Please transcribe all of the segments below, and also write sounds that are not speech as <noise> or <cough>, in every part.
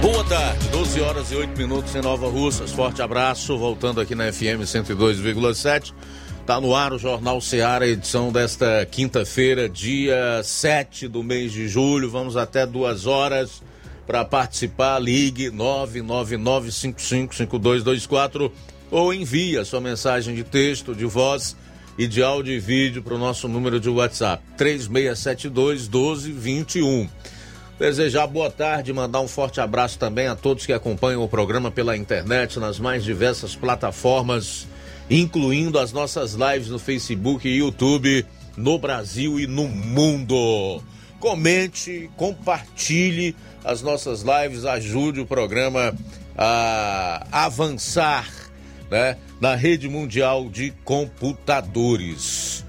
Boa tarde, 12 horas e 8 minutos em Nova Russas. Forte abraço, voltando aqui na FM 102,7. Tá no ar o Jornal Seara, edição desta quinta-feira, dia 7 do mês de julho. Vamos até duas horas para participar. Ligue 999555224 ou envie a sua mensagem de texto, de voz e de áudio e vídeo para o nosso número de WhatsApp 3672 1221. Desejar boa tarde, mandar um forte abraço também a todos que acompanham o programa pela internet, nas mais diversas plataformas, incluindo as nossas lives no Facebook e YouTube, no Brasil e no mundo. Comente, compartilhe as nossas lives, ajude o programa a avançar né, na rede mundial de computadores.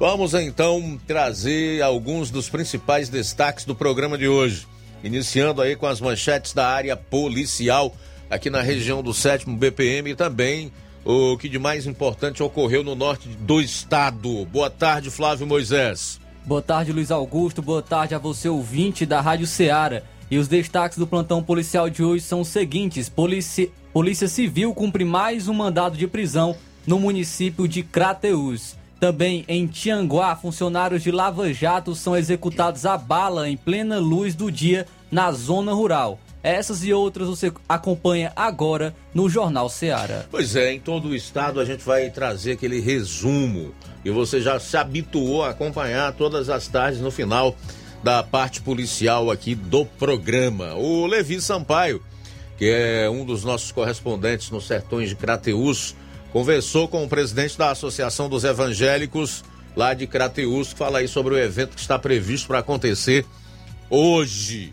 Vamos então trazer alguns dos principais destaques do programa de hoje. Iniciando aí com as manchetes da área policial aqui na região do 7 BPM e também o que de mais importante ocorreu no norte do estado. Boa tarde, Flávio Moisés. Boa tarde, Luiz Augusto. Boa tarde a você, ouvinte da Rádio Ceará. E os destaques do plantão policial de hoje são os seguintes: Polícia, Polícia Civil cumpre mais um mandado de prisão no município de Crateús. Também em Tianguá, funcionários de Lava Jato são executados a bala em plena luz do dia na zona rural. Essas e outras você acompanha agora no Jornal Seara. Pois é, em todo o estado a gente vai trazer aquele resumo e você já se habituou a acompanhar todas as tardes no final da parte policial aqui do programa. O Levi Sampaio, que é um dos nossos correspondentes nos sertões de Crateús, conversou com o presidente da Associação dos Evangélicos lá de Crateus, que fala aí sobre o evento que está previsto para acontecer hoje,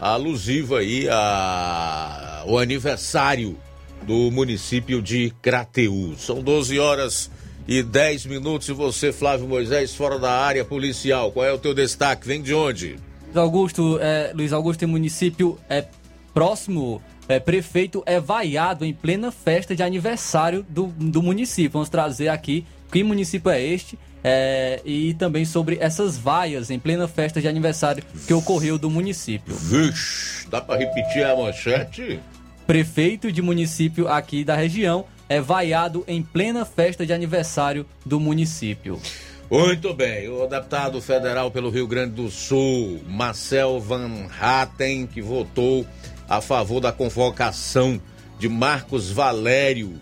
alusivo aí a o aniversário do município de Crateus. São 12 horas e 10 minutos e você, Flávio Moisés, fora da área policial. Qual é o teu destaque? Vem de onde? Augusto, é, Luiz Augusto tem município é próximo é, prefeito é vaiado em plena festa de aniversário do, do município. Vamos trazer aqui que município é este é, e também sobre essas vaias em plena festa de aniversário que ocorreu do município. Vixe, dá para repetir a manchete? Prefeito de município aqui da região é vaiado em plena festa de aniversário do município. Muito bem, o deputado federal pelo Rio Grande do Sul, Marcel Van Hatten, que votou a favor da convocação de Marcos Valério,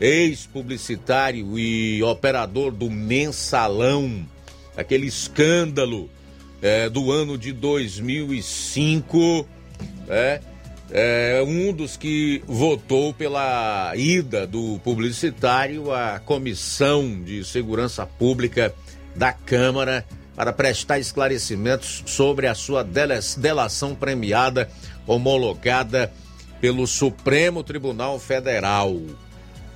ex-publicitário e operador do mensalão, aquele escândalo é, do ano de 2005, é, é um dos que votou pela ida do publicitário à Comissão de Segurança Pública da Câmara para prestar esclarecimentos sobre a sua delação premiada homologada pelo Supremo Tribunal Federal.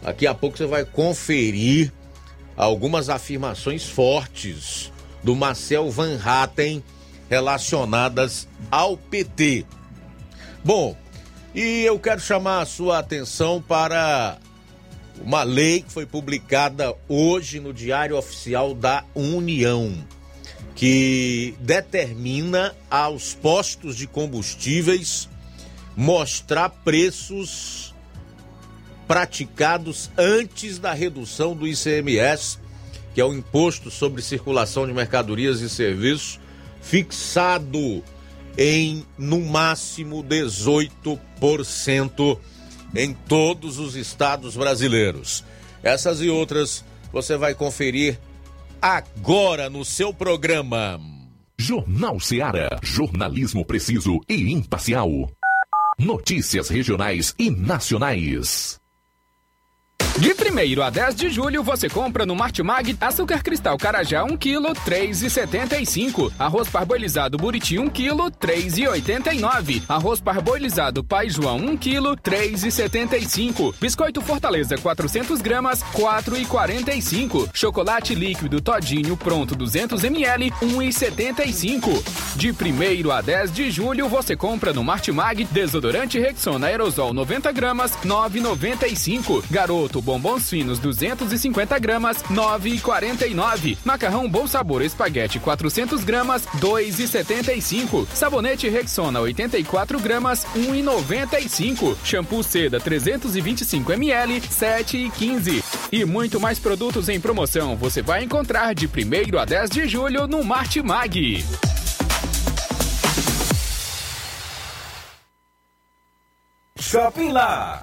Daqui a pouco você vai conferir algumas afirmações fortes do Marcel Van Hatten relacionadas ao PT. Bom, e eu quero chamar a sua atenção para uma lei que foi publicada hoje no Diário Oficial da União que determina aos postos de combustíveis mostrar preços praticados antes da redução do ICMS, que é o imposto sobre circulação de mercadorias e serviços, fixado em no máximo 18% em todos os estados brasileiros. Essas e outras você vai conferir agora no seu programa. Jornal Seara. Jornalismo preciso e imparcial. Notícias regionais e nacionais. De 1 a 10 de julho, você compra no Martimag açúcar cristal Carajá 1 kg, 3,75. Arroz parboilizado Buriti 1 kg, 3,89. Arroz parboilizado Pai João 1 kg, 3,75. Biscoito Fortaleza 400 gramas, 4,45. Chocolate líquido Todinho pronto 200 ml, 1,75. De 1 a 10 de julho, você compra no Martimag desodorante Rexona aerosol 90 gramas, 9,95. Garoto bombons finos 250 gramas, 9,49. Macarrão Bom Sabor Espaguete 400 gramas, 2,75. Sabonete Rexona 84 gramas, 1,95. Shampoo Seda 325 ml, 7,15. E muito mais produtos em promoção você vai encontrar de 1 a 10 de julho no Martimag. Shopping Lá.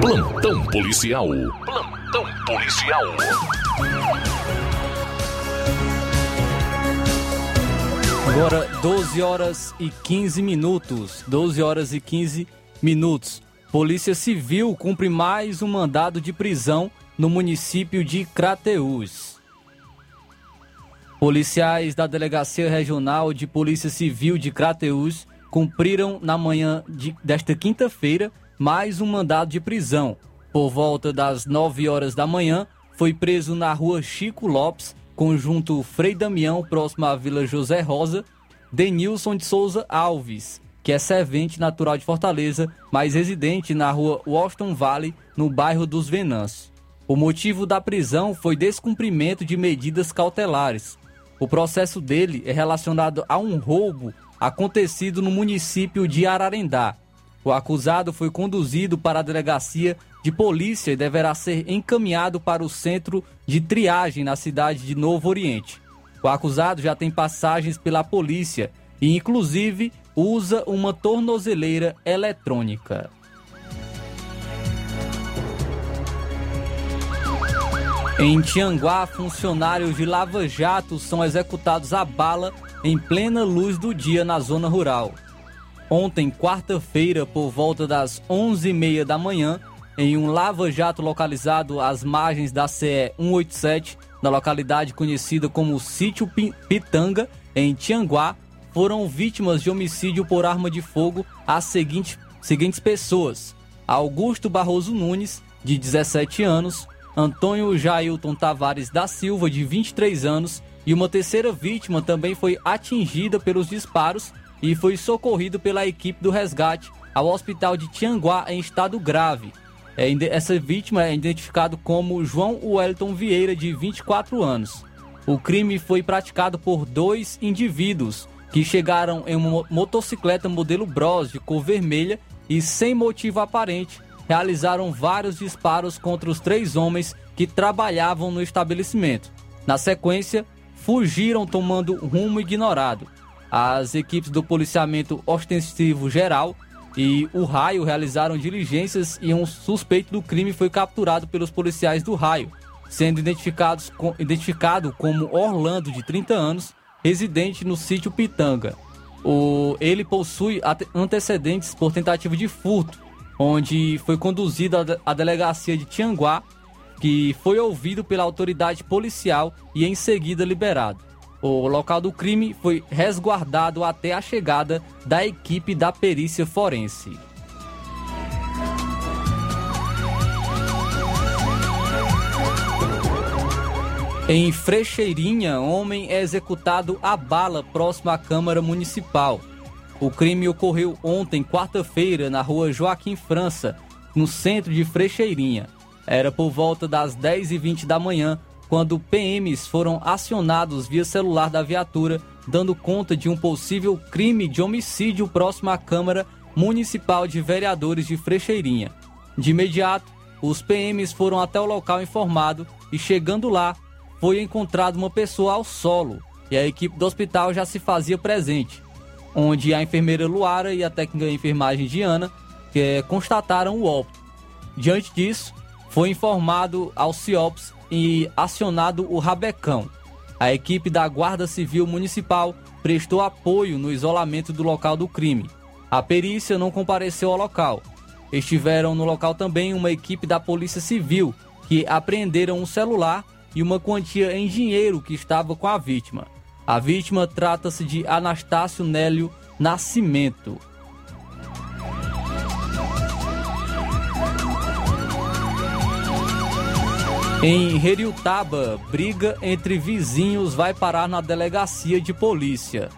Plantão policial. Plantão policial. Agora 12 horas e 15 minutos. 12 horas e 15 minutos. Polícia Civil cumpre mais um mandado de prisão no município de Crateús. Policiais da Delegacia Regional de Polícia Civil de Crateús cumpriram na manhã de, desta quinta-feira mais um mandado de prisão. Por volta das 9 horas da manhã, foi preso na rua Chico Lopes, conjunto Frei Damião, próximo à Vila José Rosa, Denilson de Souza Alves, que é servente natural de Fortaleza, mas residente na rua Washington Valley, no bairro dos Venãs. O motivo da prisão foi descumprimento de medidas cautelares. O processo dele é relacionado a um roubo acontecido no município de Ararendá. O acusado foi conduzido para a delegacia de polícia e deverá ser encaminhado para o centro de triagem na cidade de Novo Oriente. O acusado já tem passagens pela polícia e, inclusive, usa uma tornozeleira eletrônica. Em Tianguá, funcionários de Lava Jato são executados a bala em plena luz do dia na zona rural. Ontem, quarta-feira, por volta das 11h30 da manhã, em um lava-jato localizado às margens da CE 187, na localidade conhecida como Sítio Pitanga, em Tianguá, foram vítimas de homicídio por arma de fogo as seguintes, seguintes pessoas: Augusto Barroso Nunes, de 17 anos, Antônio Jailton Tavares da Silva, de 23 anos, e uma terceira vítima também foi atingida pelos disparos e foi socorrido pela equipe do resgate ao hospital de Tianguá em estado grave. É, essa vítima é identificado como João Wellington Vieira, de 24 anos. O crime foi praticado por dois indivíduos que chegaram em uma motocicleta modelo Bros de cor vermelha e, sem motivo aparente, realizaram vários disparos contra os três homens que trabalhavam no estabelecimento. Na sequência, fugiram tomando rumo ignorado. As equipes do policiamento ostensivo geral e o Raio realizaram diligências e um suspeito do crime foi capturado pelos policiais do Raio, sendo com, identificado como Orlando, de 30 anos, residente no sítio Pitanga. O, ele possui antecedentes por tentativa de furto, onde foi conduzido à delegacia de Tianguá, que foi ouvido pela autoridade policial e em seguida liberado. O local do crime foi resguardado até a chegada da equipe da perícia forense. Em Frecheirinha, homem é executado a bala próximo à Câmara Municipal. O crime ocorreu ontem, quarta-feira, na rua Joaquim França, no centro de Frecheirinha. Era por volta das 10h20 da manhã, quando PMs foram acionados via celular da viatura, dando conta de um possível crime de homicídio próximo à Câmara Municipal de Vereadores de Frecheirinha. De imediato, os PMs foram até o local informado e, chegando lá, foi encontrada uma pessoa ao solo e a equipe do hospital já se fazia presente, onde a enfermeira Luara e a técnica de enfermagem Diana que, é, constataram o óbito. Diante disso, foi informado ao CIOPS e acionado o Rabecão. A equipe da Guarda Civil Municipal prestou apoio no isolamento do local do crime. A perícia não compareceu ao local. Estiveram no local também uma equipe da Polícia Civil, que apreenderam um celular e uma quantia em dinheiro que estava com a vítima. A vítima trata-se de Anastácio Nélio Nascimento. Em Heriutaba, briga entre vizinhos vai parar na delegacia de polícia.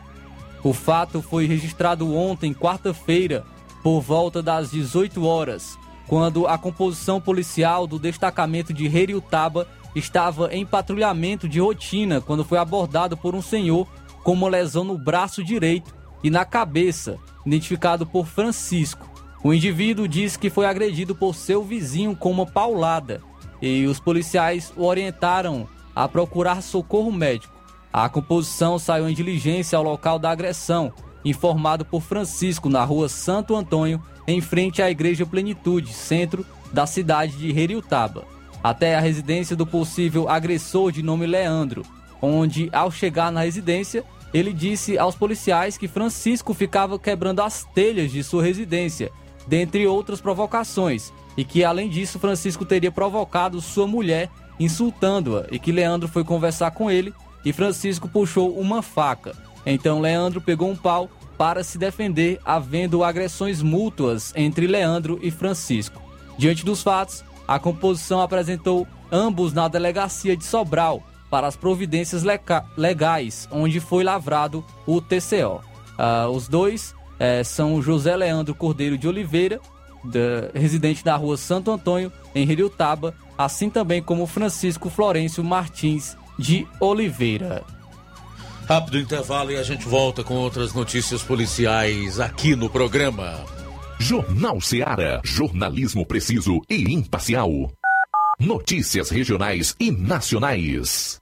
O fato foi registrado ontem, quarta-feira, por volta das 18 horas, quando a composição policial do destacamento de Heriutaba estava em patrulhamento de rotina quando foi abordado por um senhor com uma lesão no braço direito e na cabeça, identificado por Francisco. O indivíduo disse que foi agredido por seu vizinho com uma paulada e os policiais o orientaram a procurar socorro médico. A composição saiu em diligência ao local da agressão, informado por Francisco na rua Santo Antônio, em frente à Igreja Plenitude, centro da cidade de Heriutaba até a residência do possível agressor de nome Leandro, onde, ao chegar na residência, ele disse aos policiais que Francisco ficava quebrando as telhas de sua residência, dentre outras provocações, e que, além disso, Francisco teria provocado sua mulher insultando-a e que Leandro foi conversar com ele e Francisco puxou uma faca. Então Leandro pegou um pau para se defender, havendo agressões mútuas entre Leandro e Francisco. Diante dos fatos, a composição apresentou ambos na delegacia de Sobral para as providências legais, onde foi lavrado o TCO. Ah, os dois eh, são José Leandro Cordeiro de Oliveira, residente da rua Santo Antônio, em Taba, assim também como Francisco Florencio Martins de Oliveira. Rápido intervalo e a gente volta com outras notícias policiais aqui no programa. Jornal Seara. Jornalismo preciso e imparcial. Notícias regionais e nacionais.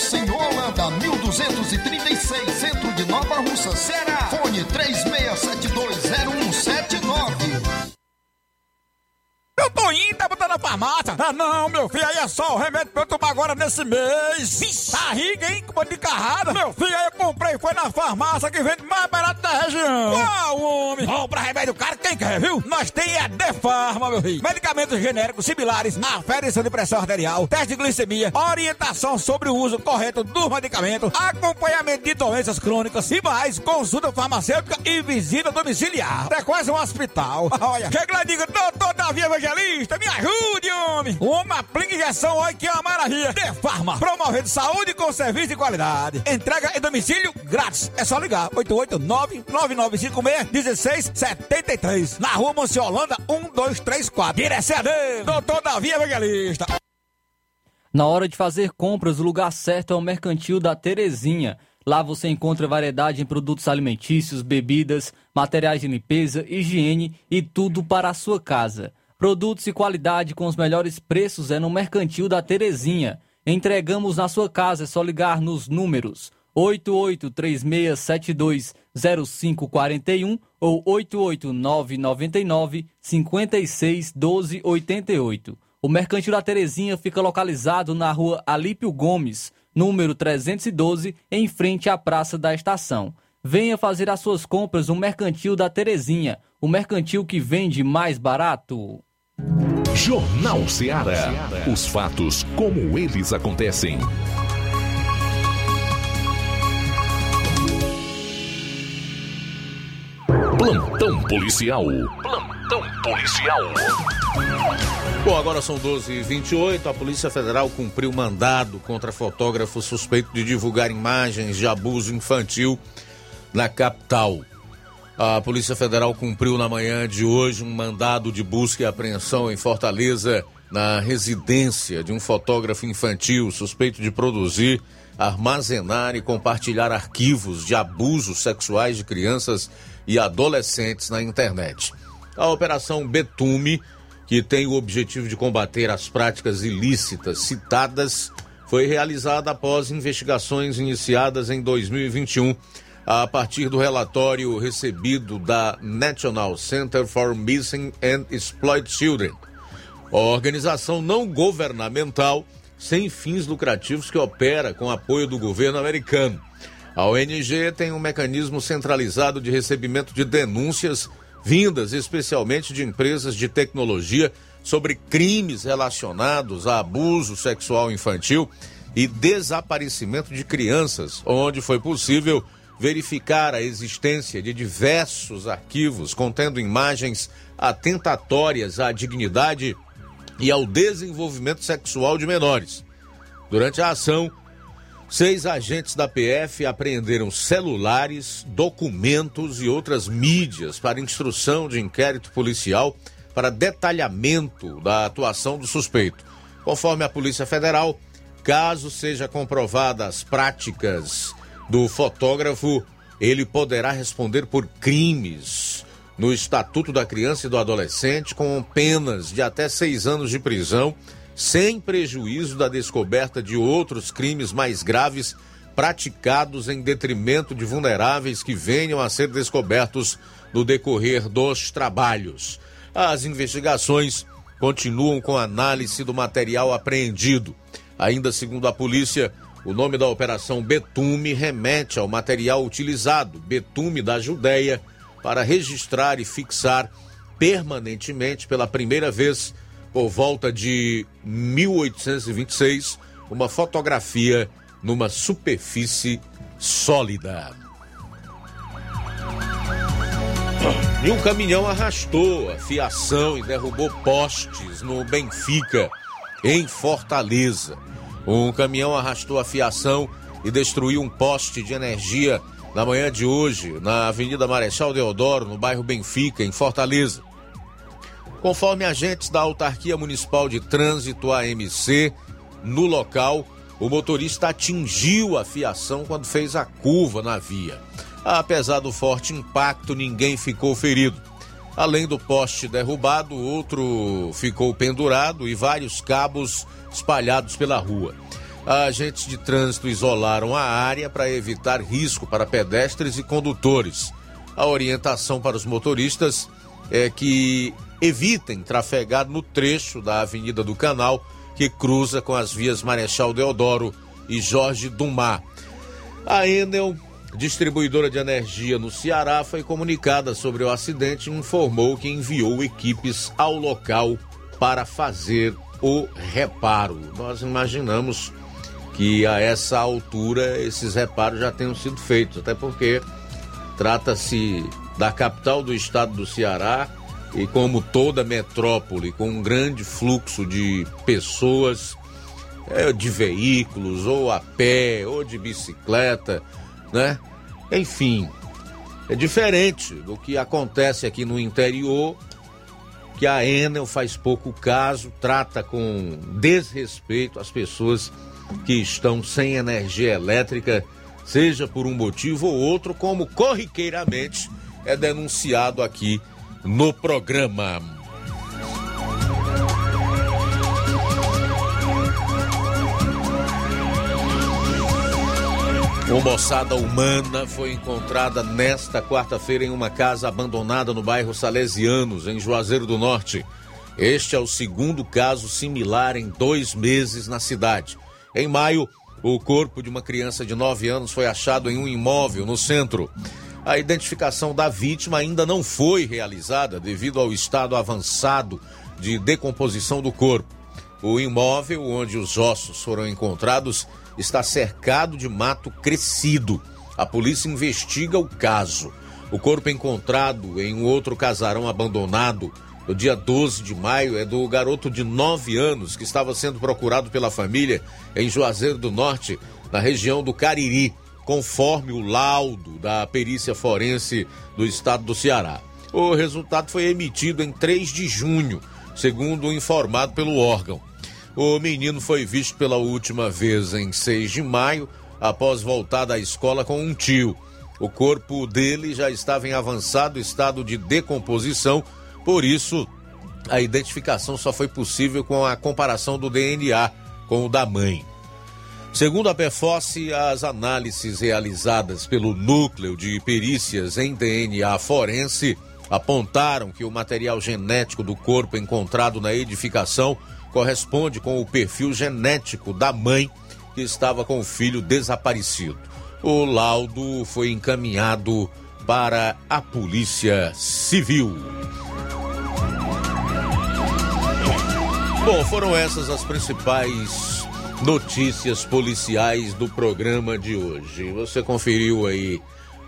Monsenhor Holanda, 1236, centro de Nova Russa, Ceará. Fone 36720179. Eu tô indo, tá botando na farmácia. Ah, não, meu filho, aí é só o remédio pra eu tomar agora nesse mês. Barriga, hein, com de carrada. Meu filho, aí comprei, foi na farmácia que vende mais barato da região. Uau, homem. Compra remédio caro, quem quer, viu? Nós tem a Defarma, meu filho. Medicamentos genéricos similares, aferição de pressão arterial, teste de glicemia, orientação sobre o uso correto dos medicamentos, acompanhamento de doenças crônicas e mais, consulta farmacêutica e visita domiciliar. É quase um hospital. <laughs> Olha, chega lá e diga, doutor Davi Evangelista, me ajude, homem. Uma aplica injeção, olha que é uma maravilha. De Farma, promovendo saúde com serviço de qualidade. Entrega em domicílio grátis. É só ligar, 889-9956-1673. Na rua Monsiolanda, 1234. Direção doutor Davi Evangelista. Na hora de fazer compras, o lugar certo é o Mercantil da Terezinha. Lá você encontra variedade em produtos alimentícios, bebidas, materiais de limpeza, higiene e tudo para a sua casa. Produtos e qualidade com os melhores preços é no Mercantil da Terezinha. Entregamos na sua casa, é só ligar nos números 8836720541 ou 88999561288. O Mercantil da Terezinha fica localizado na rua Alípio Gomes, número 312, em frente à Praça da Estação. Venha fazer as suas compras no Mercantil da Terezinha, o mercantil que vende mais barato. Jornal Ceará. Os fatos como eles acontecem. Plantão policial. Plantão policial. Bom, agora são 12h28. A Polícia Federal cumpriu mandado contra fotógrafo suspeito de divulgar imagens de abuso infantil na capital. A Polícia Federal cumpriu na manhã de hoje um mandado de busca e apreensão em Fortaleza, na residência de um fotógrafo infantil suspeito de produzir, armazenar e compartilhar arquivos de abusos sexuais de crianças e adolescentes na internet. A Operação Betume, que tem o objetivo de combater as práticas ilícitas citadas, foi realizada após investigações iniciadas em 2021 a partir do relatório recebido da National Center for Missing and Exploited Children, organização não governamental sem fins lucrativos que opera com apoio do governo americano. A ONG tem um mecanismo centralizado de recebimento de denúncias vindas especialmente de empresas de tecnologia sobre crimes relacionados a abuso sexual infantil e desaparecimento de crianças, onde foi possível verificar a existência de diversos arquivos contendo imagens atentatórias à dignidade e ao desenvolvimento sexual de menores. Durante a ação, seis agentes da PF apreenderam celulares, documentos e outras mídias para instrução de inquérito policial para detalhamento da atuação do suspeito. Conforme a Polícia Federal, caso seja comprovada as práticas do fotógrafo, ele poderá responder por crimes no Estatuto da Criança e do Adolescente com penas de até seis anos de prisão, sem prejuízo da descoberta de outros crimes mais graves praticados em detrimento de vulneráveis que venham a ser descobertos no decorrer dos trabalhos. As investigações continuam com análise do material apreendido. Ainda segundo a polícia, o nome da operação Betume remete ao material utilizado, betume da Judéia, para registrar e fixar permanentemente pela primeira vez por volta de 1826 uma fotografia numa superfície sólida. E um caminhão arrastou a fiação e derrubou postes no Benfica, em Fortaleza. Um caminhão arrastou a fiação e destruiu um poste de energia na manhã de hoje, na Avenida Marechal Deodoro, no bairro Benfica, em Fortaleza. Conforme agentes da Autarquia Municipal de Trânsito AMC, no local, o motorista atingiu a fiação quando fez a curva na via. Apesar do forte impacto, ninguém ficou ferido. Além do poste derrubado, outro ficou pendurado e vários cabos espalhados pela rua. Agentes de trânsito isolaram a área para evitar risco para pedestres e condutores. A orientação para os motoristas é que evitem trafegar no trecho da Avenida do Canal que cruza com as vias Marechal Deodoro e Jorge Dumar. A Enel, distribuidora de energia no Ceará, foi comunicada sobre o acidente e informou que enviou equipes ao local para fazer o reparo. Nós imaginamos que a essa altura esses reparos já tenham sido feitos, até porque trata-se da capital do estado do Ceará e como toda metrópole com um grande fluxo de pessoas, é, de veículos, ou a pé, ou de bicicleta, né? Enfim, é diferente do que acontece aqui no interior que a Enel faz pouco caso, trata com desrespeito as pessoas que estão sem energia elétrica, seja por um motivo ou outro, como corriqueiramente é denunciado aqui no programa. Uma moçada humana foi encontrada nesta quarta-feira em uma casa abandonada no bairro Salesianos, em Juazeiro do Norte. Este é o segundo caso similar em dois meses na cidade. Em maio, o corpo de uma criança de 9 anos foi achado em um imóvel no centro. A identificação da vítima ainda não foi realizada devido ao estado avançado de decomposição do corpo. O imóvel onde os ossos foram encontrados está cercado de mato crescido. A polícia investiga o caso. O corpo encontrado em um outro casarão abandonado no dia 12 de maio é do garoto de 9 anos que estava sendo procurado pela família em Juazeiro do Norte, na região do Cariri, conforme o laudo da perícia forense do estado do Ceará. O resultado foi emitido em 3 de junho, segundo informado pelo órgão. O menino foi visto pela última vez em 6 de maio, após voltar da escola com um tio. O corpo dele já estava em avançado estado de decomposição, por isso a identificação só foi possível com a comparação do DNA com o da mãe. Segundo a PFOS, as análises realizadas pelo Núcleo de Perícias em DNA Forense apontaram que o material genético do corpo encontrado na edificação corresponde com o perfil genético da mãe que estava com o filho desaparecido. O laudo foi encaminhado para a Polícia Civil. Bom, foram essas as principais notícias policiais do programa de hoje. Você conferiu aí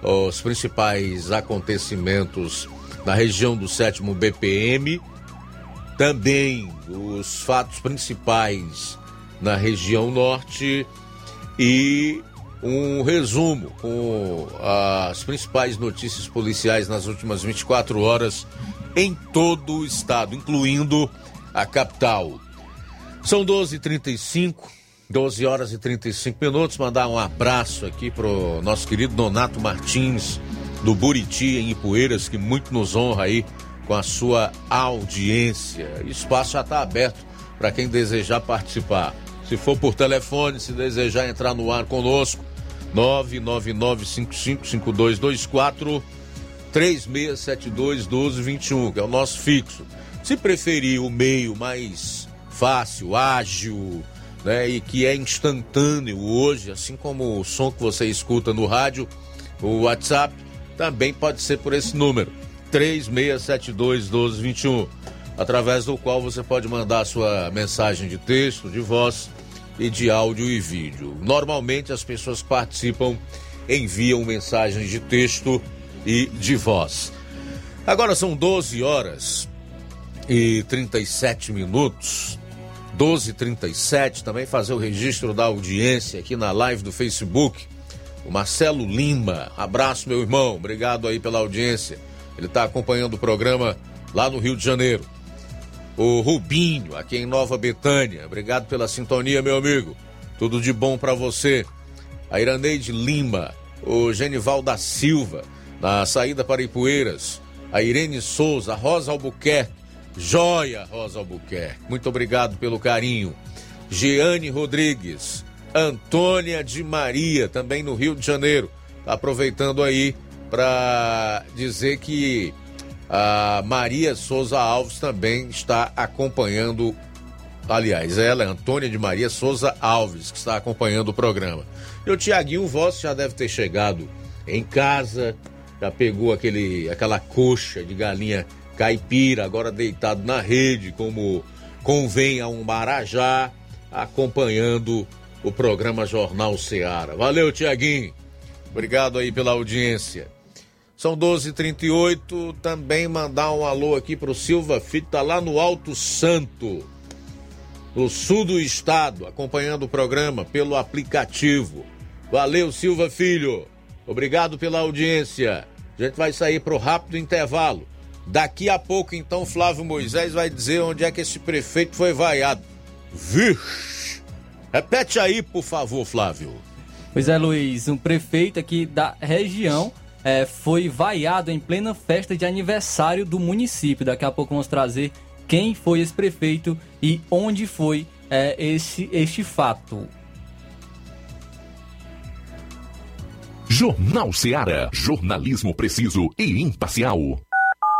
os principais acontecimentos na região do sétimo BPM também os fatos principais na região norte e um resumo com as principais notícias policiais nas últimas 24 horas em todo o estado, incluindo a capital. São 12h35, 12 horas e 35 minutos. Mandar um abraço aqui pro nosso querido Donato Martins, do Buriti, em Ipueiras, que muito nos honra aí com a sua audiência. O espaço já está aberto para quem desejar participar. Se for por telefone, se desejar entrar no ar conosco, 999555224 3672 1221, que é o nosso fixo. Se preferir o meio mais fácil, ágil, né, e que é instantâneo hoje, assim como o som que você escuta no rádio, o WhatsApp, também pode ser por esse número 3672 1221, através do qual você pode mandar sua mensagem de texto, de voz e de áudio e vídeo. Normalmente as pessoas participam enviam mensagens de texto e de voz. Agora são 12 horas e 37 minutos. 12 e 37 também fazer o registro da audiência aqui na live do Facebook. O Marcelo Lima, abraço meu irmão, obrigado aí pela audiência. Ele está acompanhando o programa lá no Rio de Janeiro. O Rubinho, aqui em Nova Betânia. Obrigado pela sintonia, meu amigo. Tudo de bom para você. A Iraneide Lima, o Genival da Silva, na saída para Ipueiras. A Irene Souza, a Rosa Albuquerque. Joia, Rosa Albuquerque. Muito obrigado pelo carinho. Jeane Rodrigues. Antônia de Maria, também no Rio de Janeiro. Tá aproveitando aí para dizer que a Maria Souza Alves também está acompanhando. Aliás, ela é Antônia de Maria Souza Alves, que está acompanhando o programa. E o Tiaguinho Voss já deve ter chegado em casa, já pegou aquele, aquela coxa de galinha caipira, agora deitado na rede, como convém a um marajá, acompanhando o programa Jornal Seara. Valeu, Tiaguinho. Obrigado aí pela audiência. São 12h38. Também mandar um alô aqui pro Silva Filho, tá lá no Alto Santo, no sul do estado, acompanhando o programa pelo aplicativo. Valeu, Silva Filho. Obrigado pela audiência. A gente vai sair pro rápido intervalo. Daqui a pouco, então, Flávio Moisés vai dizer onde é que esse prefeito foi vaiado. Vixe! Repete aí, por favor, Flávio. Pois é, Luiz, um prefeito aqui da região é, foi vaiado em plena festa de aniversário do município. Daqui a pouco vamos trazer quem foi esse prefeito e onde foi é, esse, este fato. Jornal Seara. Jornalismo preciso e imparcial.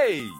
Hey!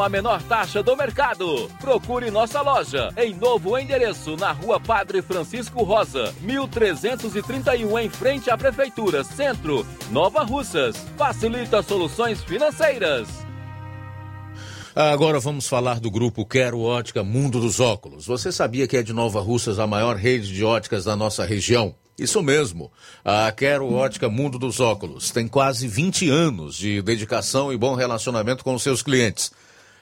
a menor taxa do mercado. Procure nossa loja em novo endereço na Rua Padre Francisco Rosa, 1331 em frente à Prefeitura, Centro, Nova Russas. Facilita soluções financeiras. Agora vamos falar do grupo Quero Ótica Mundo dos Óculos. Você sabia que é de Nova Russas a maior rede de óticas da nossa região? Isso mesmo. A Quero Ótica Mundo dos Óculos tem quase 20 anos de dedicação e bom relacionamento com seus clientes.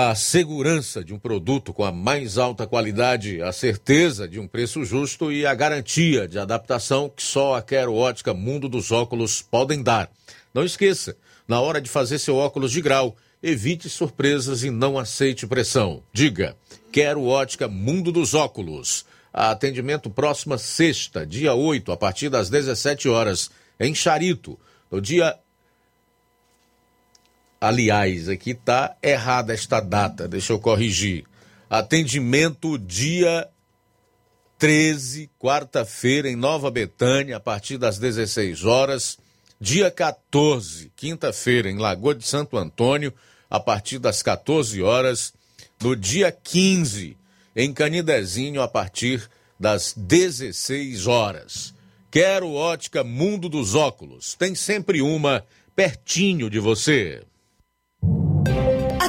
a segurança de um produto com a mais alta qualidade, a certeza de um preço justo e a garantia de adaptação que só a Quero Ótica Mundo dos Óculos podem dar. Não esqueça, na hora de fazer seu óculos de grau, evite surpresas e não aceite pressão. Diga, Quero Ótica Mundo dos Óculos. Atendimento próxima sexta, dia 8, a partir das 17 horas, em Charito. No dia Aliás, aqui está errada esta data, deixa eu corrigir. Atendimento dia 13, quarta-feira, em Nova Betânia, a partir das 16 horas. Dia 14, quinta-feira, em Lagoa de Santo Antônio, a partir das 14 horas. No dia 15, em Canidezinho, a partir das 16 horas. Quero ótica Mundo dos Óculos. Tem sempre uma pertinho de você.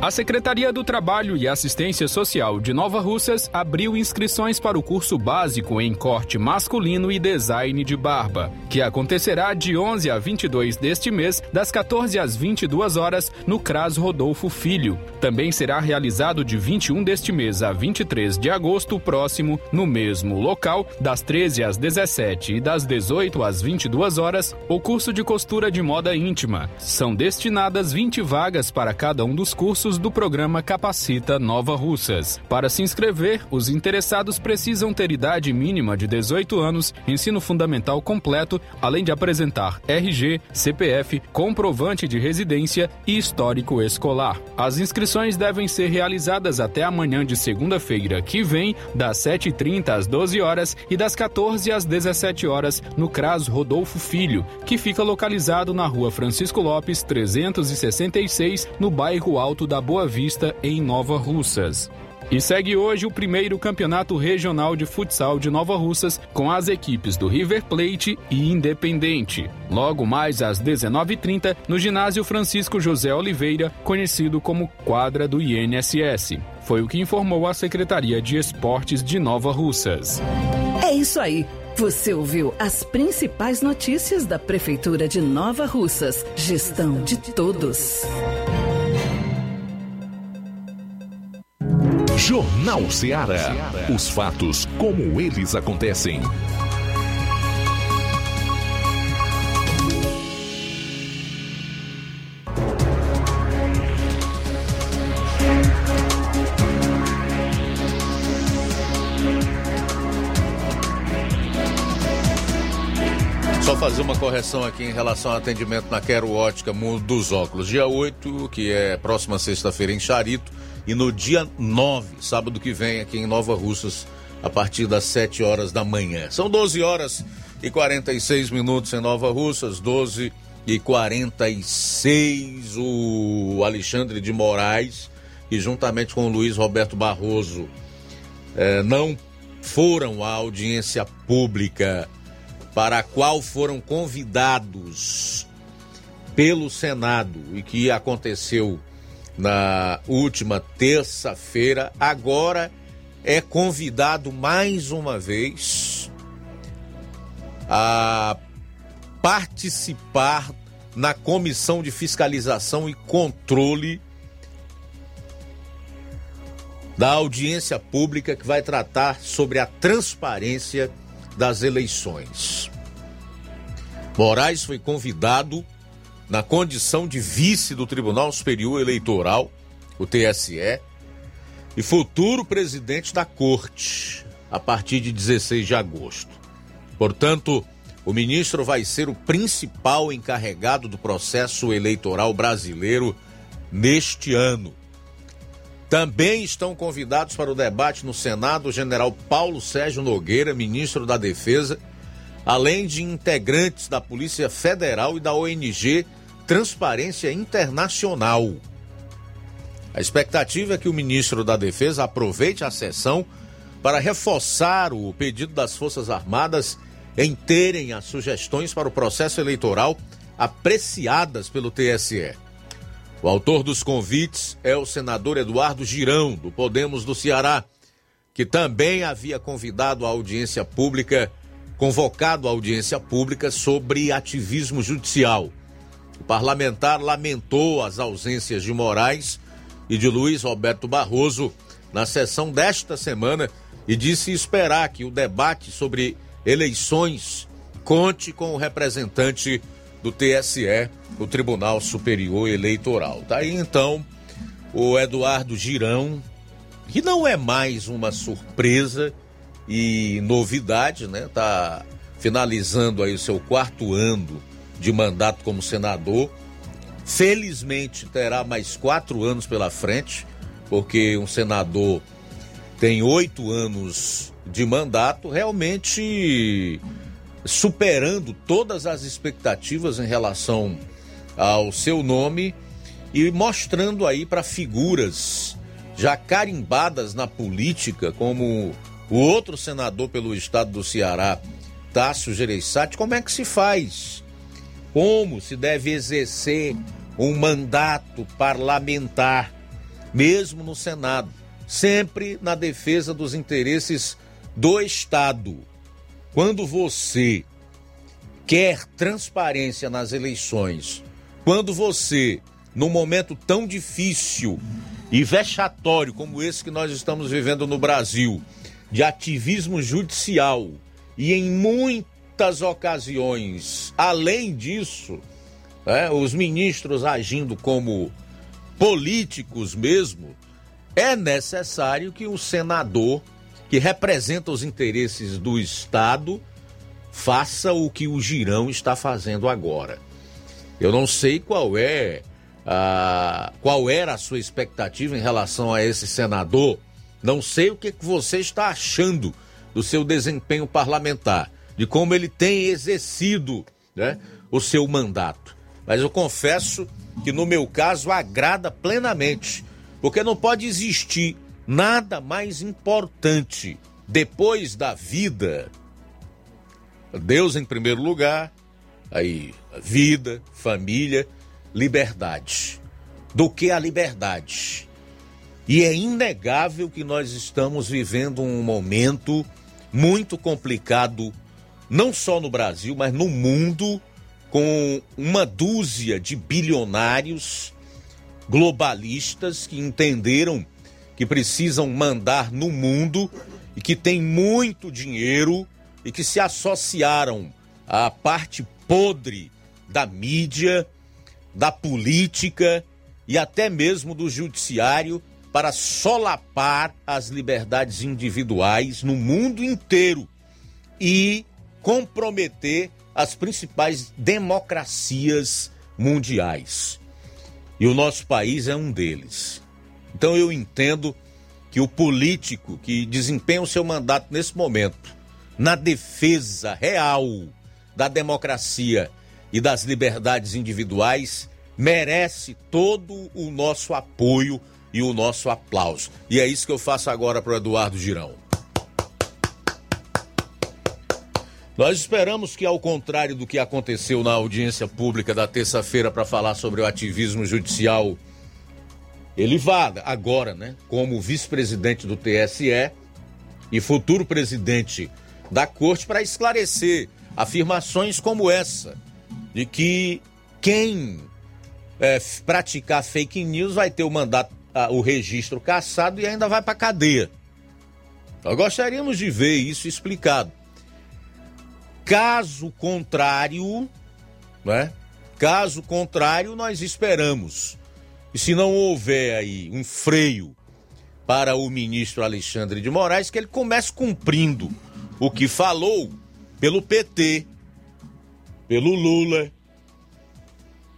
A Secretaria do Trabalho e Assistência Social de Nova Russas abriu inscrições para o curso básico em corte masculino e design de barba, que acontecerá de 11 a 22 deste mês, das 14 às 22 horas, no CRAS Rodolfo Filho. Também será realizado de 21 deste mês a 23 de agosto próximo, no mesmo local, das 13 às 17 e das 18 às 22 horas, o curso de costura de moda íntima. São destinadas 20 vagas para cada um dos cursos do programa Capacita Nova Russas. Para se inscrever, os interessados precisam ter idade mínima de 18 anos, ensino fundamental completo, além de apresentar RG, CPF, comprovante de residência e histórico escolar. As inscrições devem ser realizadas até amanhã de segunda-feira que vem, das 7h30 às 12 horas e das 14 às 17 horas no CRAS Rodolfo Filho, que fica localizado na rua Francisco Lopes 366, no bairro Alto da Boa Vista, em Nova Russas. E segue hoje o primeiro campeonato regional de futsal de Nova Russas com as equipes do River Plate e Independente. Logo mais às 19h30, no ginásio Francisco José Oliveira, conhecido como quadra do INSS. Foi o que informou a Secretaria de Esportes de Nova Russas. É isso aí. Você ouviu as principais notícias da Prefeitura de Nova Russas. Gestão de todos. Jornal Ceará. Os fatos como eles acontecem. Só fazer uma correção aqui em relação ao atendimento na Quero Ótica Mundo dos Óculos. Dia 8, que é próxima sexta-feira em Charito, e no dia 9, sábado que vem, aqui em Nova Russas, a partir das 7 horas da manhã. São 12 horas e 46 minutos em Nova Russas, 12 e 46. O Alexandre de Moraes, que juntamente com o Luiz Roberto Barroso, eh, não foram à audiência pública para a qual foram convidados pelo Senado e que aconteceu na última terça-feira, agora é convidado mais uma vez a participar na Comissão de Fiscalização e Controle da audiência pública que vai tratar sobre a transparência das eleições. Moraes foi convidado na condição de vice do Tribunal Superior Eleitoral, o TSE, e futuro presidente da Corte, a partir de 16 de agosto. Portanto, o ministro vai ser o principal encarregado do processo eleitoral brasileiro neste ano. Também estão convidados para o debate no Senado o general Paulo Sérgio Nogueira, ministro da Defesa, além de integrantes da Polícia Federal e da ONG Transparência Internacional. A expectativa é que o ministro da Defesa aproveite a sessão para reforçar o pedido das Forças Armadas em terem as sugestões para o processo eleitoral apreciadas pelo TSE. O autor dos convites é o senador Eduardo Girão, do Podemos do Ceará, que também havia convidado a audiência pública, convocado a audiência pública sobre ativismo judicial. O parlamentar lamentou as ausências de Moraes e de Luiz Roberto Barroso na sessão desta semana e disse esperar que o debate sobre eleições conte com o representante do TSE, o Tribunal Superior Eleitoral. Daí tá então o Eduardo Girão, que não é mais uma surpresa e novidade, né? Tá finalizando aí o seu quarto ano de mandato como senador. Felizmente terá mais quatro anos pela frente, porque um senador tem oito anos de mandato, realmente superando todas as expectativas em relação ao seu nome e mostrando aí para figuras já carimbadas na política, como o outro senador pelo estado do Ceará, Tássio Gereissati, como é que se faz? Como se deve exercer um mandato parlamentar, mesmo no Senado, sempre na defesa dos interesses do Estado. Quando você quer transparência nas eleições, quando você, num momento tão difícil e vexatório como esse que nós estamos vivendo no Brasil, de ativismo judicial e em muitas ocasiões, além disso, né, os ministros agindo como políticos mesmo, é necessário que o senador, que representa os interesses do Estado, faça o que o Girão está fazendo agora. Eu não sei qual é a, qual era a sua expectativa em relação a esse senador. Não sei o que você está achando do seu desempenho parlamentar, de como ele tem exercido né, o seu mandato. Mas eu confesso que no meu caso agrada plenamente, porque não pode existir nada mais importante depois da vida. Deus em primeiro lugar, aí vida, família, liberdade, do que a liberdade. E é inegável que nós estamos vivendo um momento muito complicado, não só no Brasil, mas no mundo com uma dúzia de bilionários globalistas que entenderam que precisam mandar no mundo e que têm muito dinheiro e que se associaram à parte podre da mídia, da política e até mesmo do judiciário para solapar as liberdades individuais no mundo inteiro e comprometer as principais democracias mundiais. E o nosso país é um deles. Então eu entendo que o político que desempenha o seu mandato nesse momento, na defesa real da democracia e das liberdades individuais, merece todo o nosso apoio e o nosso aplauso. E é isso que eu faço agora para o Eduardo Girão. Nós esperamos que, ao contrário do que aconteceu na audiência pública da terça-feira para falar sobre o ativismo judicial, ele vá agora, né, como vice-presidente do TSE e futuro presidente da corte, para esclarecer afirmações como essa, de que quem é, praticar fake news vai ter o mandato, o registro cassado e ainda vai para cadeia. Nós gostaríamos de ver isso explicado. Caso contrário, né? Caso contrário, nós esperamos. E se não houver aí um freio para o ministro Alexandre de Moraes, que ele comece cumprindo o que falou pelo PT, pelo Lula,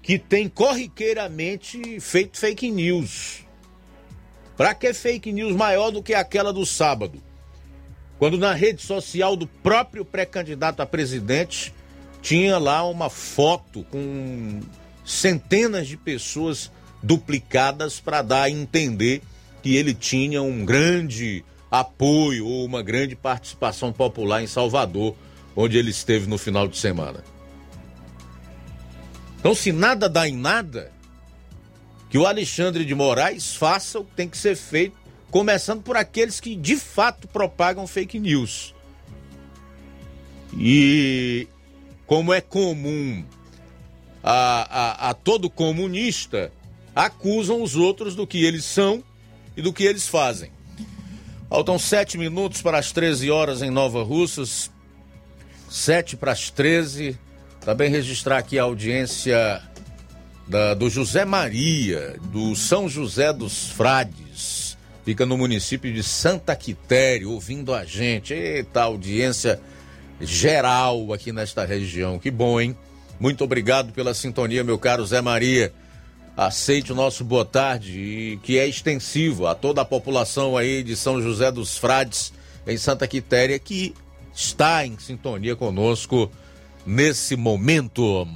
que tem corriqueiramente feito fake news. Para que fake news maior do que aquela do sábado? Quando na rede social do próprio pré-candidato a presidente tinha lá uma foto com centenas de pessoas duplicadas para dar a entender que ele tinha um grande apoio ou uma grande participação popular em Salvador, onde ele esteve no final de semana. Então, se nada dá em nada, que o Alexandre de Moraes faça o que tem que ser feito começando por aqueles que de fato propagam fake news. E como é comum a, a, a todo comunista, acusam os outros do que eles são e do que eles fazem. Faltam sete minutos para as 13 horas em Nova Russas. Sete para as 13. Também registrar aqui a audiência da, do José Maria, do São José dos Frades. Fica no município de Santa Quitéria, ouvindo a gente. Eita, audiência geral aqui nesta região. Que bom, hein? Muito obrigado pela sintonia, meu caro Zé Maria. Aceite o nosso boa tarde, que é extensivo a toda a população aí de São José dos Frades, em Santa Quitéria, que está em sintonia conosco nesse momento.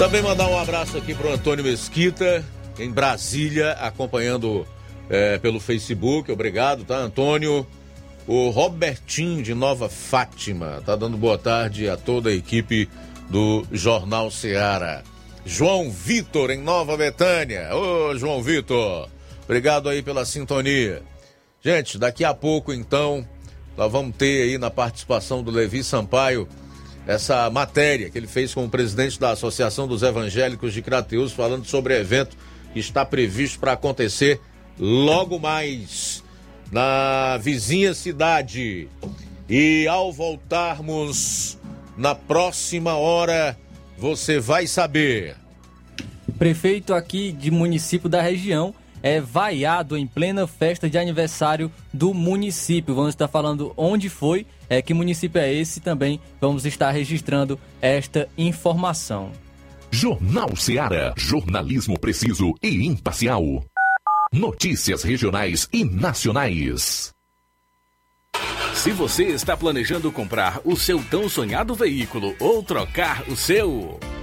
Também mandar um abraço aqui para o Antônio Mesquita, em Brasília, acompanhando é, pelo Facebook. Obrigado, tá, Antônio? O Robertinho de Nova Fátima tá dando boa tarde a toda a equipe do Jornal Seara. João Vitor em Nova Betânia. Ô, João Vitor, obrigado aí pela sintonia. Gente, daqui a pouco então, nós vamos ter aí na participação do Levi Sampaio essa matéria que ele fez com o presidente da Associação dos Evangélicos de Crateus, falando sobre evento que está previsto para acontecer logo mais na vizinha cidade. E ao voltarmos na próxima hora, você vai saber. Prefeito aqui de município da região é vaiado em plena festa de aniversário do município. Vamos estar falando onde foi, é, que município é esse também. Vamos estar registrando esta informação. Jornal Seara. Jornalismo preciso e imparcial. Notícias regionais e nacionais. Se você está planejando comprar o seu tão sonhado veículo ou trocar o seu.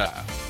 Yeah.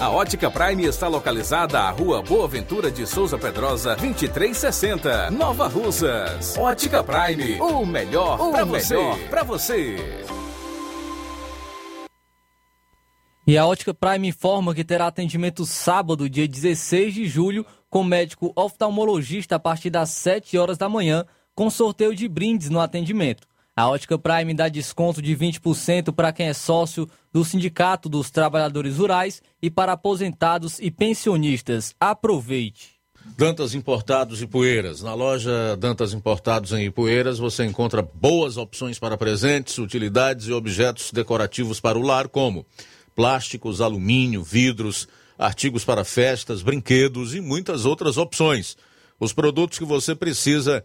A Ótica Prime está localizada à Rua Boa Ventura de Souza Pedrosa, 2360, Nova Russas. Ótica Prime, o melhor para você. Pra você. E a Ótica Prime informa que terá atendimento sábado, dia 16 de julho, com médico oftalmologista a partir das 7 horas da manhã, com sorteio de brindes no atendimento. A Ótica Prime dá desconto de 20% para quem é sócio do Sindicato dos Trabalhadores Rurais e para aposentados e pensionistas. Aproveite! Dantas Importados e Poeiras. Na loja Dantas Importados em Ipueiras você encontra boas opções para presentes, utilidades e objetos decorativos para o lar, como plásticos, alumínio, vidros, artigos para festas, brinquedos e muitas outras opções. Os produtos que você precisa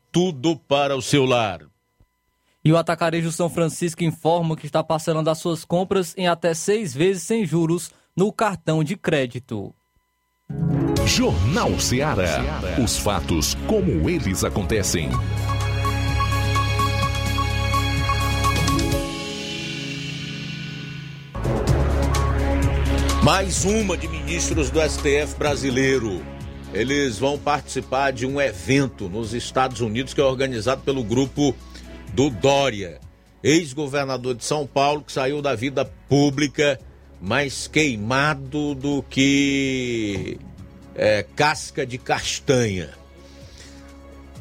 tudo para o seu lar. E o Atacarejo São Francisco informa que está parcelando as suas compras em até seis vezes sem juros no cartão de crédito. Jornal Ceará. Os fatos como eles acontecem. Mais uma de ministros do STF brasileiro. Eles vão participar de um evento nos Estados Unidos que é organizado pelo grupo do Dória, ex-governador de São Paulo, que saiu da vida pública mais queimado do que é, casca de castanha.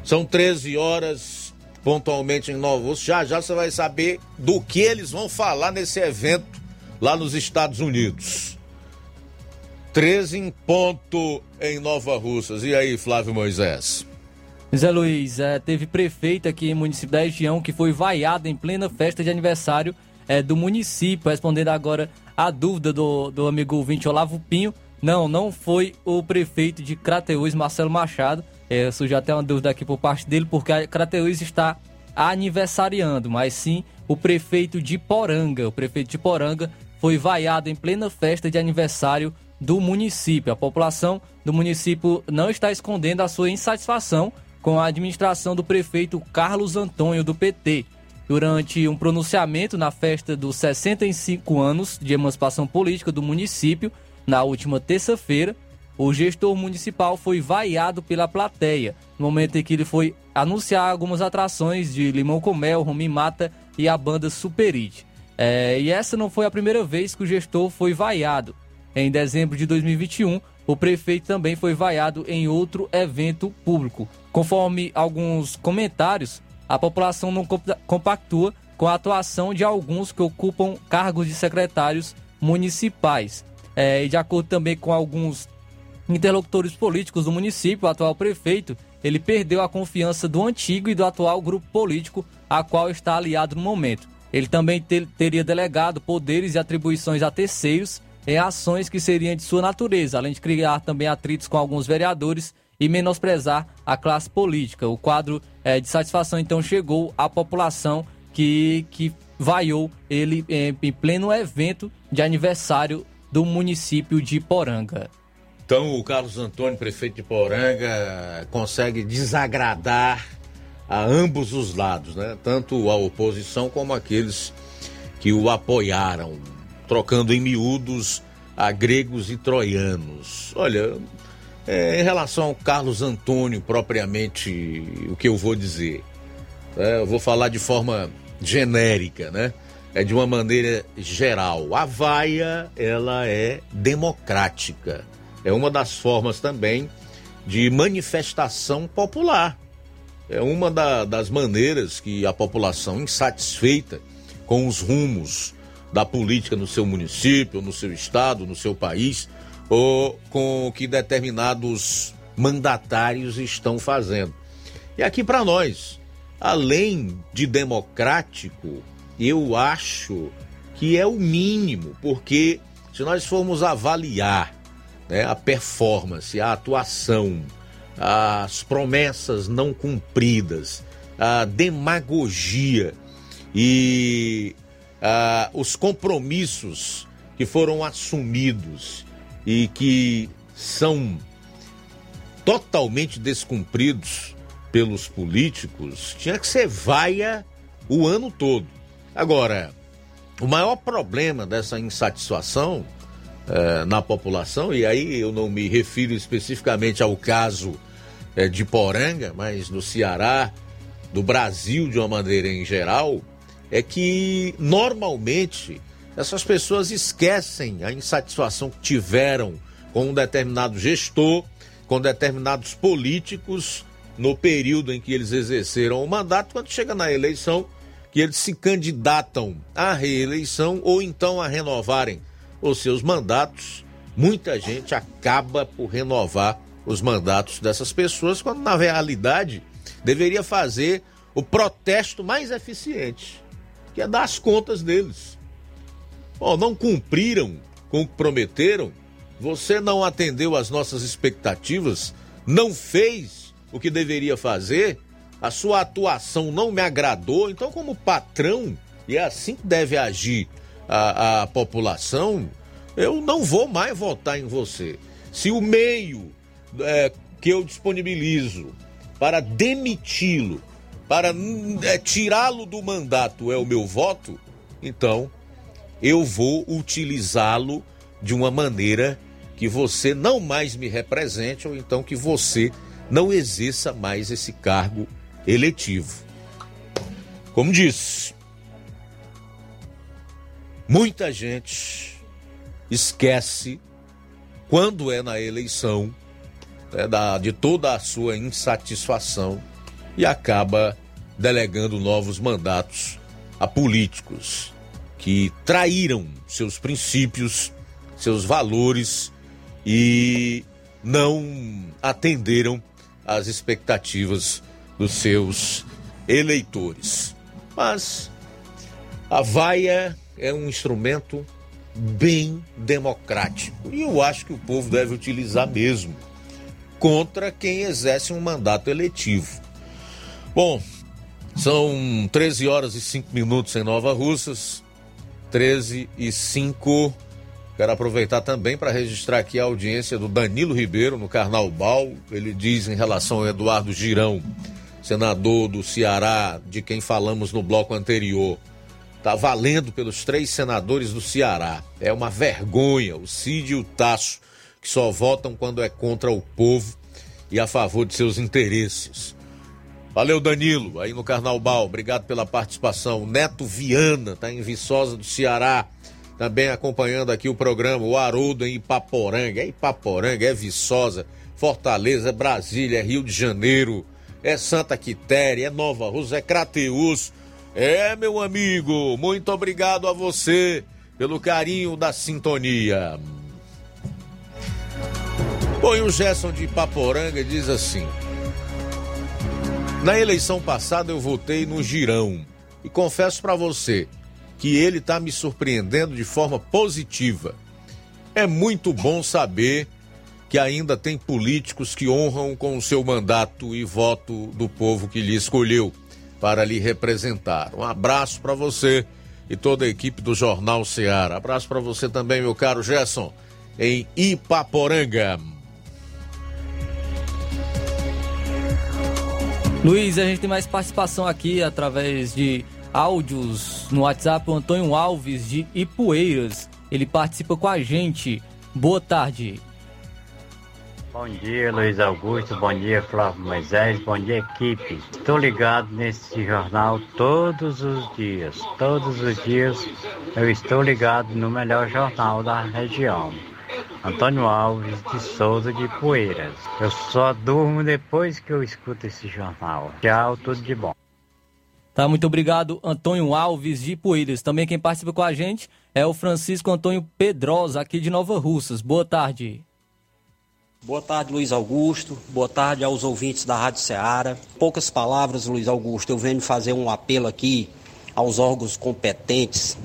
São 13 horas pontualmente em Novo Já já você vai saber do que eles vão falar nesse evento lá nos Estados Unidos. 13 em ponto em Nova Russas. E aí, Flávio Moisés? Zé Luiz, é, teve prefeito aqui em município da região que foi vaiado em plena festa de aniversário é, do município, respondendo agora a dúvida do, do amigo ouvinte Olavo Pinho. Não, não foi o prefeito de Crateús, Marcelo Machado. É, surgiu até uma dúvida aqui por parte dele, porque a Crateús está aniversariando, mas sim o prefeito de Poranga. O prefeito de Poranga foi vaiado em plena festa de aniversário do município. A população do município não está escondendo a sua insatisfação com a administração do prefeito Carlos Antônio do PT. Durante um pronunciamento na festa dos 65 anos de emancipação política do município, na última terça-feira, o gestor municipal foi vaiado pela plateia, no momento em que ele foi anunciar algumas atrações de Limão com Mel, Romi Mata e a banda Superite. É, e essa não foi a primeira vez que o gestor foi vaiado. Em dezembro de 2021, o prefeito também foi vaiado em outro evento público. Conforme alguns comentários, a população não compactua com a atuação de alguns que ocupam cargos de secretários municipais. É, de acordo também com alguns interlocutores políticos do município, o atual prefeito ele perdeu a confiança do antigo e do atual grupo político a qual está aliado no momento. Ele também ter, teria delegado poderes e atribuições a terceiros em ações que seriam de sua natureza, além de criar também atritos com alguns vereadores e menosprezar a classe política. O quadro é, de satisfação então chegou à população que, que vaiou ele em, em pleno evento de aniversário do município de Poranga. Então o Carlos Antônio, prefeito de Poranga, consegue desagradar a ambos os lados, né? Tanto a oposição como aqueles que o apoiaram trocando em miúdos a gregos e troianos. Olha, É, em relação ao Carlos Antônio, propriamente, o que eu vou dizer? É, eu vou falar de forma genérica, né? É de uma maneira geral. A vaia, ela é democrática. É uma das formas também de manifestação popular. É uma da, das maneiras que a população insatisfeita com os rumos da política no seu município, no seu estado, no seu país, ou com o que determinados mandatários estão fazendo. E aqui para nós, além de democrático, eu acho que é o mínimo, porque se nós formos avaliar né, a performance, a atuação, as promessas não cumpridas, a demagogia e a, os compromissos que foram assumidos e que são totalmente descumpridos pelos políticos, tinha que ser vaia o ano todo. Agora, o maior problema dessa insatisfação eh, na população, e aí eu não me refiro especificamente ao caso eh, de Poranga, mas no Ceará, do Brasil de uma maneira em geral, é que normalmente essas pessoas esquecem a insatisfação que tiveram com um determinado gestor, com determinados políticos no período em que eles exerceram o mandato, quando chega na eleição, que eles se candidatam à reeleição ou então a renovarem os seus mandatos, muita gente acaba por renovar os mandatos dessas pessoas, quando na realidade deveria fazer o protesto mais eficiente, que é dar as contas deles. Oh, não cumpriram com o que prometeram, você não atendeu às nossas expectativas, não fez o que deveria fazer, a sua atuação não me agradou, então, como patrão, e é assim que deve agir a, a população, eu não vou mais votar em você. Se o meio é, que eu disponibilizo para demiti-lo, para é, tirá-lo do mandato é o meu voto, então eu vou utilizá-lo de uma maneira que você não mais me represente ou então que você não exerça mais esse cargo eletivo. Como disse, muita gente esquece quando é na eleição né, da, de toda a sua insatisfação e acaba delegando novos mandatos a políticos que traíram seus princípios, seus valores e não atenderam às expectativas dos seus eleitores. Mas a vaia é um instrumento bem democrático e eu acho que o povo deve utilizar mesmo contra quem exerce um mandato eletivo. Bom, são 13 horas e 5 minutos em Nova Russas, 13 e 5. Quero aproveitar também para registrar aqui a audiência do Danilo Ribeiro no Carnaubal. Ele diz em relação ao Eduardo Girão senador do Ceará, de quem falamos no bloco anterior, está valendo pelos três senadores do Ceará. É uma vergonha o Cid e o Tasso, que só votam quando é contra o povo e a favor de seus interesses. Valeu, Danilo, aí no Carnaubal. Obrigado pela participação. Neto Viana, tá em Viçosa do Ceará, também acompanhando aqui o programa. O Haroldo em Ipaporanga. É Ipaporanga, é Viçosa, Fortaleza, Brasília, é Rio de Janeiro é Santa Quitéria, é Nova Rússia, é Crateus. É, meu amigo, muito obrigado a você pelo carinho da sintonia. Bom, e o Gerson de Paporanga diz assim: Na eleição passada eu votei no Girão e confesso para você que ele está me surpreendendo de forma positiva. É muito bom saber que ainda tem políticos que honram com o seu mandato e voto do povo que lhe escolheu para lhe representar. Um abraço para você e toda a equipe do Jornal Ceará. Abraço para você também, meu caro Gerson, em Ipaporanga. Luiz, a gente tem mais participação aqui através de áudios no WhatsApp. O Antônio Alves de Ipueiras, ele participa com a gente. Boa tarde. Bom dia, Luiz Augusto. Bom dia, Flávio Moisés. Bom dia, equipe. Estou ligado nesse jornal todos os dias. Todos os dias eu estou ligado no melhor jornal da região. Antônio Alves de Souza de Poeiras. Eu só durmo depois que eu escuto esse jornal. Tchau, tudo de bom. Tá, muito obrigado, Antônio Alves de Poeiras. Também quem participa com a gente é o Francisco Antônio Pedrosa, aqui de Nova Russas. Boa tarde. Boa tarde, Luiz Augusto. Boa tarde aos ouvintes da Rádio Ceará. Poucas palavras, Luiz Augusto. Eu venho fazer um apelo aqui aos órgãos competentes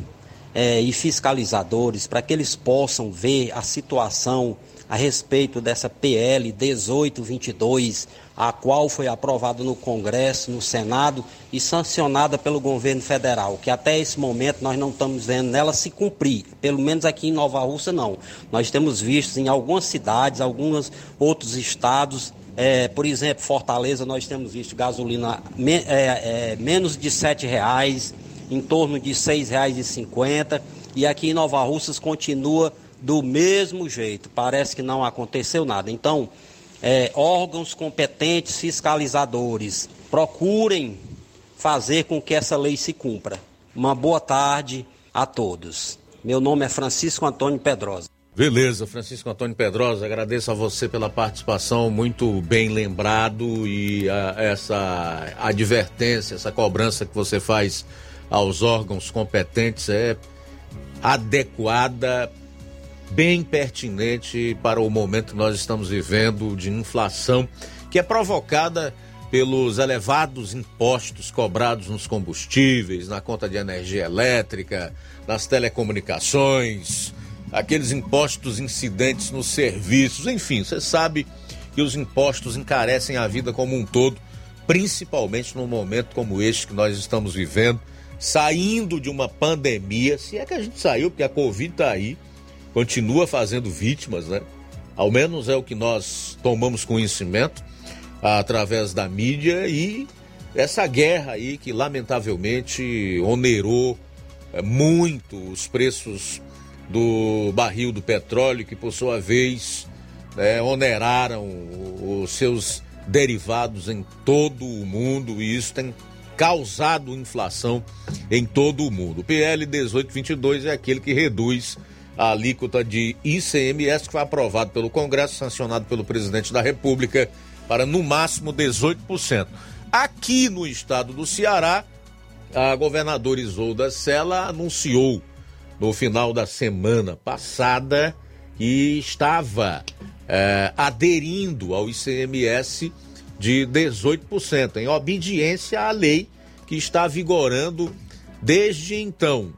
eh, e fiscalizadores para que eles possam ver a situação a respeito dessa PL 1822, a qual foi aprovada no Congresso, no Senado e sancionada pelo governo federal, que até esse momento nós não estamos vendo nela se cumprir, pelo menos aqui em Nova Rússia não. Nós temos visto em algumas cidades, alguns outros estados, é, por exemplo, Fortaleza, nós temos visto gasolina é, é, menos de R$ reais, em torno de R$ 6,50 e aqui em Nova Russas continua do mesmo jeito. Parece que não aconteceu nada. Então, é, órgãos competentes, fiscalizadores, procurem fazer com que essa lei se cumpra. Uma boa tarde a todos. Meu nome é Francisco Antônio Pedrosa. Beleza, Francisco Antônio Pedrosa, agradeço a você pela participação, muito bem lembrado e a, essa advertência, essa cobrança que você faz aos órgãos competentes é adequada, bem pertinente para o momento que nós estamos vivendo de inflação, que é provocada pelos elevados impostos cobrados nos combustíveis, na conta de energia elétrica, nas telecomunicações, aqueles impostos incidentes nos serviços, enfim, você sabe que os impostos encarecem a vida como um todo, principalmente num momento como este que nós estamos vivendo, saindo de uma pandemia, se é que a gente saiu, porque a Covid está aí, continua fazendo vítimas, né? Ao menos é o que nós tomamos conhecimento através da mídia e essa guerra aí que lamentavelmente onerou é, muito os preços do barril do petróleo, que por sua vez né, oneraram os seus derivados em todo o mundo e isso tem causado inflação em todo o mundo. O PL 1822 é aquele que reduz a alíquota de ICMS que foi aprovado pelo Congresso, sancionado pelo presidente da República, para no máximo 18%. Aqui no estado do Ceará, a governadora Isolda Sela anunciou no final da semana passada que estava é, aderindo ao ICMS de 18%, em obediência à lei que está vigorando desde então.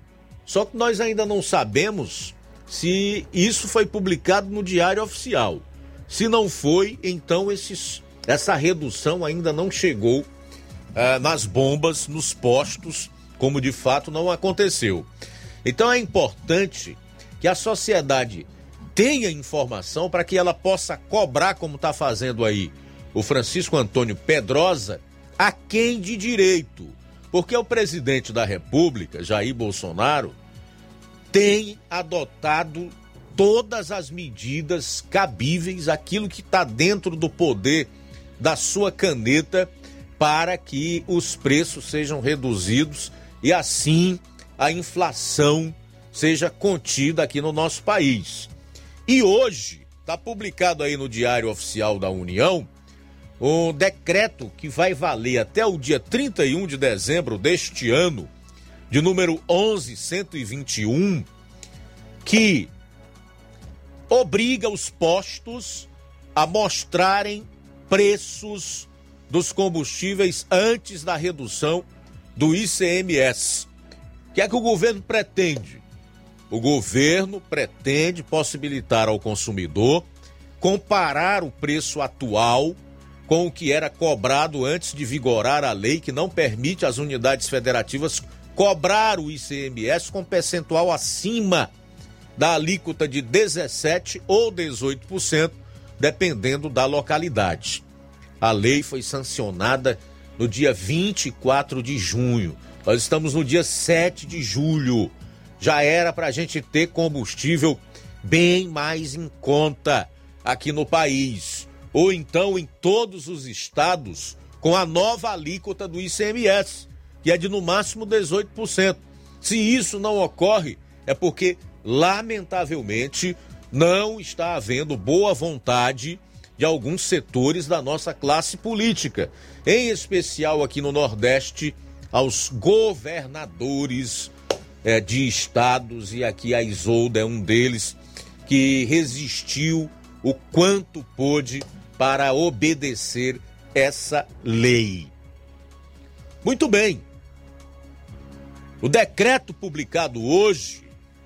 Só que nós ainda não sabemos se isso foi publicado no Diário Oficial. Se não foi, então esses, essa redução ainda não chegou uh, nas bombas, nos postos, como de fato não aconteceu. Então é importante que a sociedade tenha informação para que ela possa cobrar, como está fazendo aí o Francisco Antônio Pedrosa, a quem de direito. Porque o presidente da República, Jair Bolsonaro, tem adotado todas as medidas cabíveis, aquilo que está dentro do poder da sua caneta, para que os preços sejam reduzidos e assim a inflação seja contida aqui no nosso país. E hoje está publicado aí no Diário Oficial da União um decreto que vai valer até o dia 31 de dezembro deste ano de número 11121, que obriga os postos a mostrarem preços dos combustíveis antes da redução do ICMS. O que é que o governo pretende? O governo pretende possibilitar ao consumidor comparar o preço atual com o que era cobrado antes de vigorar a lei que não permite às unidades federativas cobrar o ICMS com percentual acima da alíquota de 17 ou 18%, dependendo da localidade. A lei foi sancionada no dia 24 de junho. Nós estamos no dia 7 de julho. Já era para a gente ter combustível bem mais em conta aqui no país. Ou então em todos os estados com a nova alíquota do ICMS, que é de no máximo 18%. Se isso não ocorre, é porque, lamentavelmente, não está havendo boa vontade de alguns setores da nossa classe política, em especial aqui no Nordeste, aos governadores é, de estados, e aqui a Isolda é um deles, que resistiu o quanto pôde para obedecer essa lei. Muito bem. O decreto publicado hoje,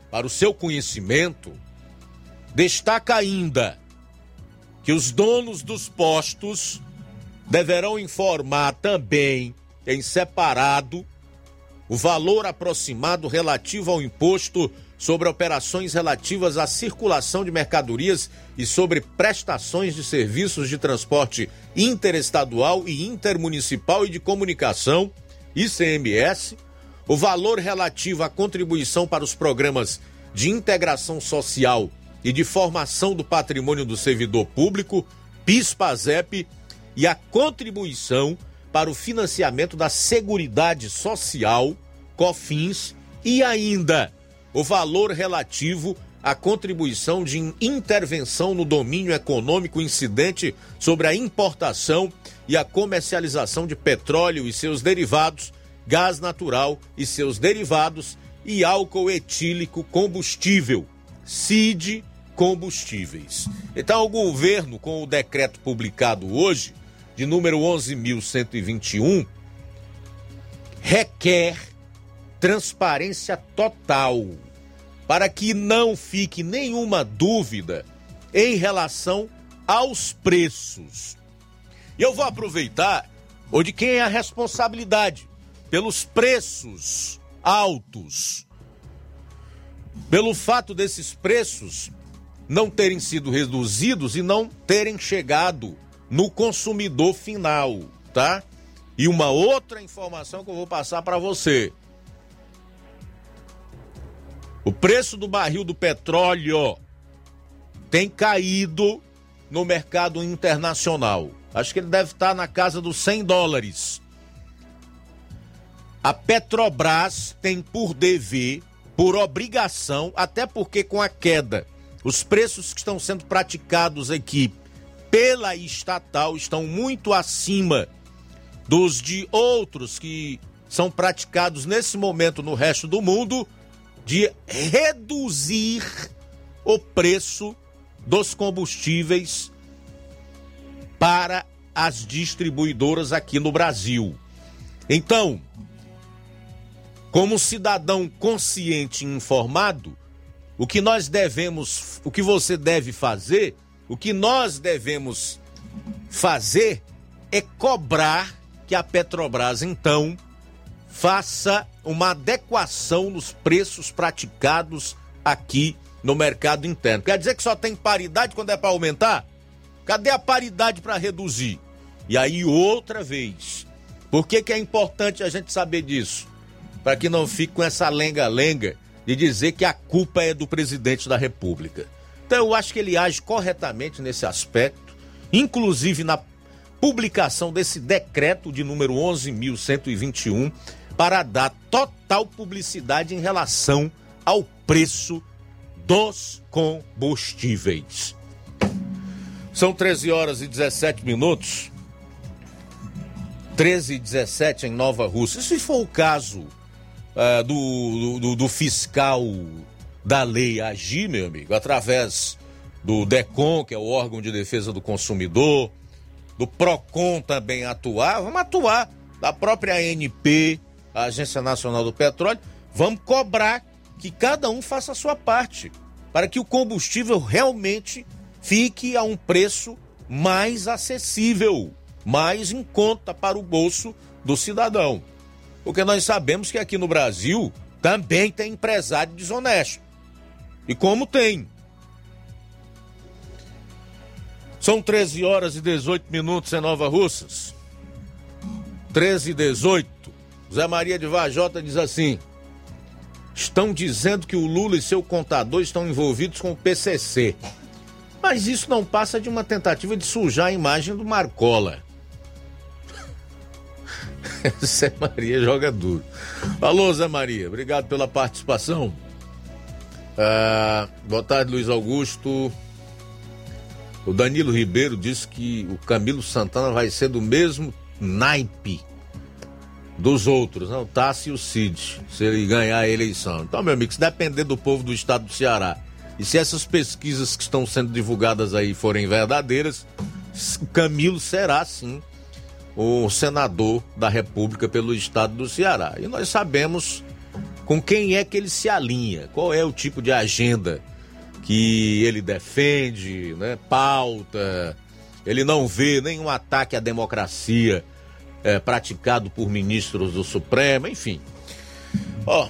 para o seu conhecimento, destaca ainda que os donos dos postos deverão informar também em separado o valor aproximado relativo ao imposto sobre operações relativas à circulação de mercadorias e sobre prestações de serviços de transporte interestadual e intermunicipal e de comunicação, ICMS, o valor relativo à contribuição para os programas de integração social e de formação do patrimônio do servidor público, PIS/PASEP, e a contribuição para o financiamento da Seguridade Social, COFINS, e ainda o valor relativo à contribuição de intervenção no domínio econômico incidente sobre a importação e a comercialização de petróleo e seus derivados, gás natural e seus derivados e álcool etílico combustível, CID combustíveis. Então, o governo, com o decreto publicado hoje, de número 11.121, requer transparência total para que não fique nenhuma dúvida em relação aos preços. E eu vou aproveitar o de quem é a responsabilidade pelos preços altos. Pelo fato desses preços não terem sido reduzidos e não terem chegado no consumidor final, tá? E uma outra informação que eu vou passar para você. O preço do barril do petróleo tem caído no mercado internacional. Acho que ele deve estar na casa dos 100 dólares. A Petrobras tem por dever, por obrigação, até porque com a queda, os preços que estão sendo praticados aqui pela estatal estão muito acima dos de outros que são praticados nesse momento no resto do mundo, de reduzir o preço dos combustíveis para as distribuidoras aqui no Brasil. Então, como cidadão consciente e informado, o que nós devemos, o que você deve fazer o que nós devemos fazer é cobrar que a Petrobras, então, faça uma adequação nos preços praticados aqui no mercado interno. Quer dizer que só tem paridade quando é para aumentar? Cadê a paridade para reduzir? E aí, outra vez, por que, que é importante a gente saber disso? Para que não fique com essa lenga-lenga de dizer que a culpa é do presidente da República. Então eu acho que ele age corretamente nesse aspecto, inclusive na publicação desse decreto de número 11.121 para dar total publicidade em relação ao preço dos combustíveis. São 13 horas e 17 minutos. 13 e 17 em Nova Rússia. Se for o caso uh, do, do, do fiscal da lei agir, meu amigo, através do DECON, que é o órgão de defesa do consumidor, do PROCON também atuar, vamos atuar, da própria ANP, a Agência Nacional do Petróleo, vamos cobrar que cada um faça a sua parte, para que o combustível realmente fique a um preço mais acessível, mais em conta para o bolso do cidadão. Porque nós sabemos que aqui no Brasil também tem empresário desonesto. E como tem. São 13 horas e 18 minutos em Nova Russas. 13 e 18. Zé Maria de Vajota diz assim: Estão dizendo que o Lula e seu contador estão envolvidos com o PCC. Mas isso não passa de uma tentativa de sujar a imagem do Marcola. <laughs> Zé Maria joga duro. Alô, Zé Maria, obrigado pela participação. Ah, boa tarde, Luiz Augusto. O Danilo Ribeiro disse que o Camilo Santana vai ser do mesmo naipe dos outros, não? O Tassi e o Cid, se ele ganhar a eleição. Então, meu amigo, se depender do povo do estado do Ceará e se essas pesquisas que estão sendo divulgadas aí forem verdadeiras, Camilo será sim o senador da República pelo estado do Ceará. E nós sabemos com quem é que ele se alinha, qual é o tipo de agenda que ele defende, né? pauta. Ele não vê nenhum ataque à democracia é, praticado por ministros do Supremo, enfim. Ó,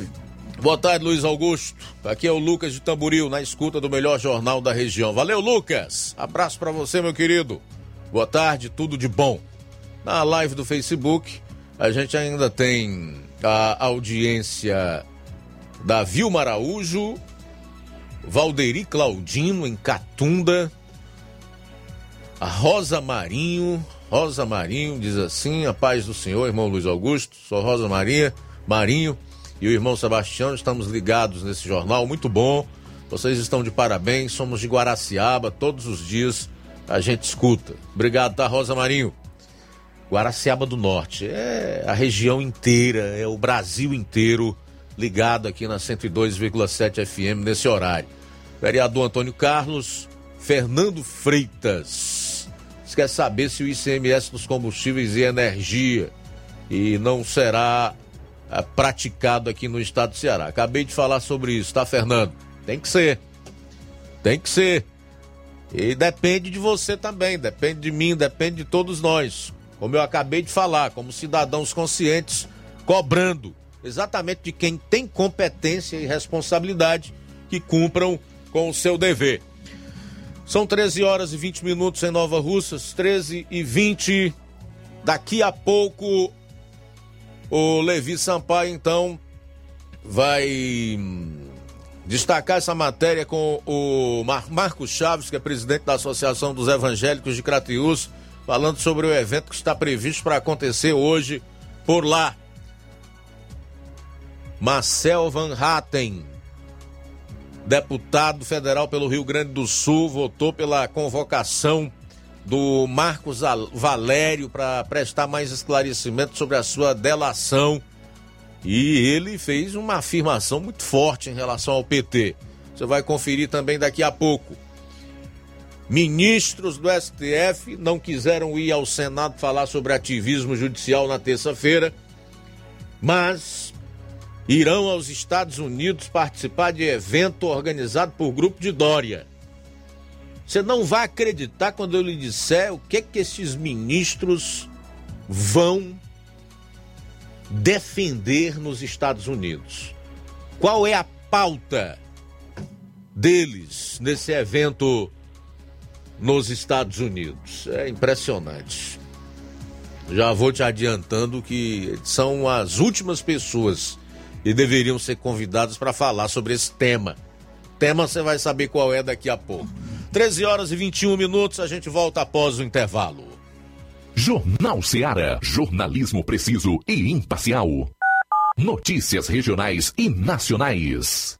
<clears throat> boa tarde, Luiz Augusto. Aqui é o Lucas de Tamboril, na escuta do melhor jornal da região. Valeu, Lucas. Abraço para você, meu querido. Boa tarde, tudo de bom. Na live do Facebook, a gente ainda tem a audiência da Vilma Araújo, Valderi Claudino em Catunda, a Rosa Marinho, Rosa Marinho diz assim: A paz do Senhor, irmão Luiz Augusto, sou Rosa Maria, Marinho e o irmão Sebastião, estamos ligados nesse jornal, muito bom. Vocês estão de parabéns, somos de Guaraciaba, todos os dias a gente escuta. Obrigado, tá, Rosa Marinho? Guaraciaba do Norte, é a região inteira, é o Brasil inteiro ligado aqui na 102,7 FM nesse horário. Vereador Antônio Carlos, Fernando Freitas. Quer saber se o ICMS dos combustíveis e energia e não será é, praticado aqui no estado do Ceará. Acabei de falar sobre isso, tá, Fernando? Tem que ser. Tem que ser. E depende de você também, depende de mim, depende de todos nós como eu acabei de falar, como cidadãos conscientes, cobrando exatamente de quem tem competência e responsabilidade que cumpram com o seu dever. São 13 horas e 20 minutos em Nova Russas, 13 e 20. Daqui a pouco o Levi Sampaio então vai destacar essa matéria com o Mar Marcos Chaves, que é presidente da Associação dos Evangélicos de Crateús falando sobre o evento que está previsto para acontecer hoje por lá. Marcel Van Hatten, deputado federal pelo Rio Grande do Sul, votou pela convocação do Marcos Valério para prestar mais esclarecimento sobre a sua delação. E ele fez uma afirmação muito forte em relação ao PT. Você vai conferir também daqui a pouco. Ministros do STF não quiseram ir ao Senado falar sobre ativismo judicial na terça-feira, mas irão aos Estados Unidos participar de evento organizado por grupo de Dória. Você não vai acreditar quando eu lhe disser o que que esses ministros vão defender nos Estados Unidos. Qual é a pauta deles nesse evento nos Estados Unidos. É impressionante. Já vou te adiantando que são as últimas pessoas que deveriam ser convidadas para falar sobre esse tema. Tema você vai saber qual é daqui a pouco. 13 horas e 21 minutos, a gente volta após o intervalo. Jornal Seara. Jornalismo preciso e imparcial. Notícias regionais e nacionais.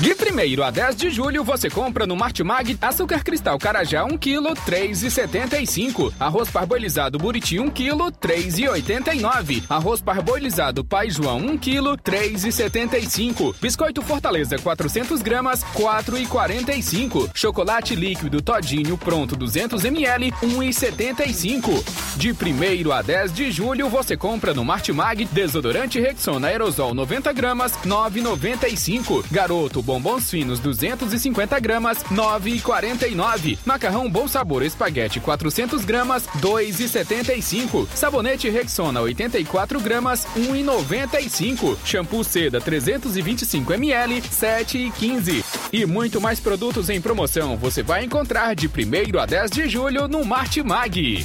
De 1 a 10 de julho você compra no Martimag açúcar cristal Carajá 1 kg 3,75. Arroz parboilizado Buriti 1 kg 3,89. Arroz parboilizado Pai João 1 kg 3,75. Biscoito Fortaleza 400 gramas 4,45. Chocolate líquido Todinho pronto 200 ml 1,75. De 1 a 10 de julho você compra no Martimag desodorante Rexona aerosol 90 gramas 9,95. Garoto bombons finos 250 gramas 9,49. Macarrão Bom Sabor espaguete 400 gramas 2,75. Sabonete Rexona 84 gramas 1,95. Shampoo Seda 325 ml 7,15. E muito mais produtos em promoção você vai encontrar de 1 a 10 de julho no Martimag.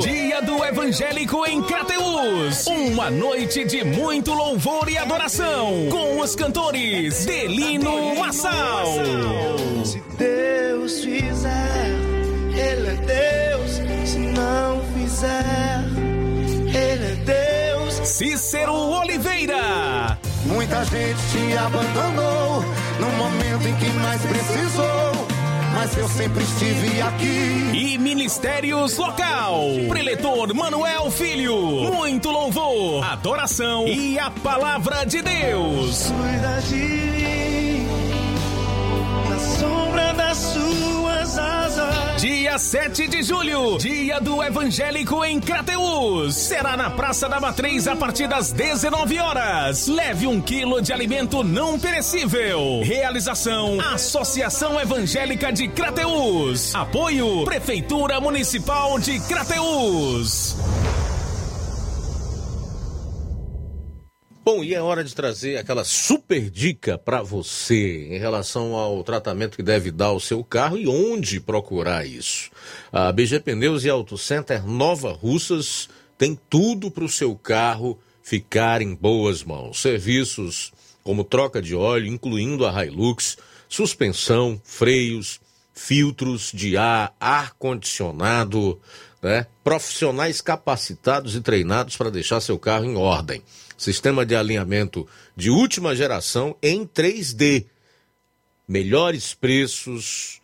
Dia do evangélico em Crateus. Uma noite de muito louvor e adoração com os cantores Delino Massal. Se Deus fizer, Ele é Deus. Se não fizer, Ele é Deus. Cícero Oliveira. Muita gente te abandonou no momento em que mais precisou. Mas eu sempre estive aqui. E Ministérios Local. Preletor Manuel Filho. Muito louvor, adoração e a palavra de Deus. Cuida de mim, Dia 7 de julho, dia do evangélico em Crateus. Será na Praça da Matriz a partir das 19 horas. Leve um quilo de alimento não perecível. Realização: Associação Evangélica de Crateus. Apoio: Prefeitura Municipal de Crateus. Bom, e é hora de trazer aquela super dica para você em relação ao tratamento que deve dar ao seu carro e onde procurar isso. A BG Pneus e Auto Center Nova Russas tem tudo para o seu carro ficar em boas mãos. Serviços como troca de óleo, incluindo a Hilux, suspensão, freios, filtros de ar, ar-condicionado, né? Profissionais capacitados e treinados para deixar seu carro em ordem. Sistema de alinhamento de última geração em 3D. Melhores preços,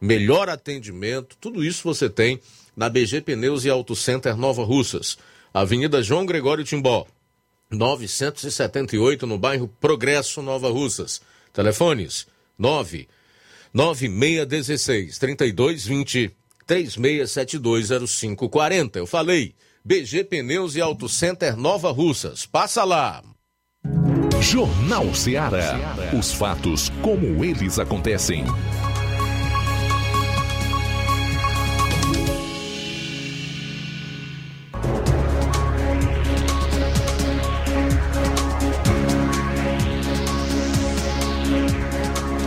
melhor atendimento, tudo isso você tem na BG Pneus e Auto Center Nova Russas. Avenida João Gregório Timbó, 978, no bairro Progresso, Nova Russas. Telefones 9 9616 3220 36720540. Eu falei, BG Pneus e Auto Center Nova Russas. Passa lá. Jornal Ceará. Os fatos como eles acontecem.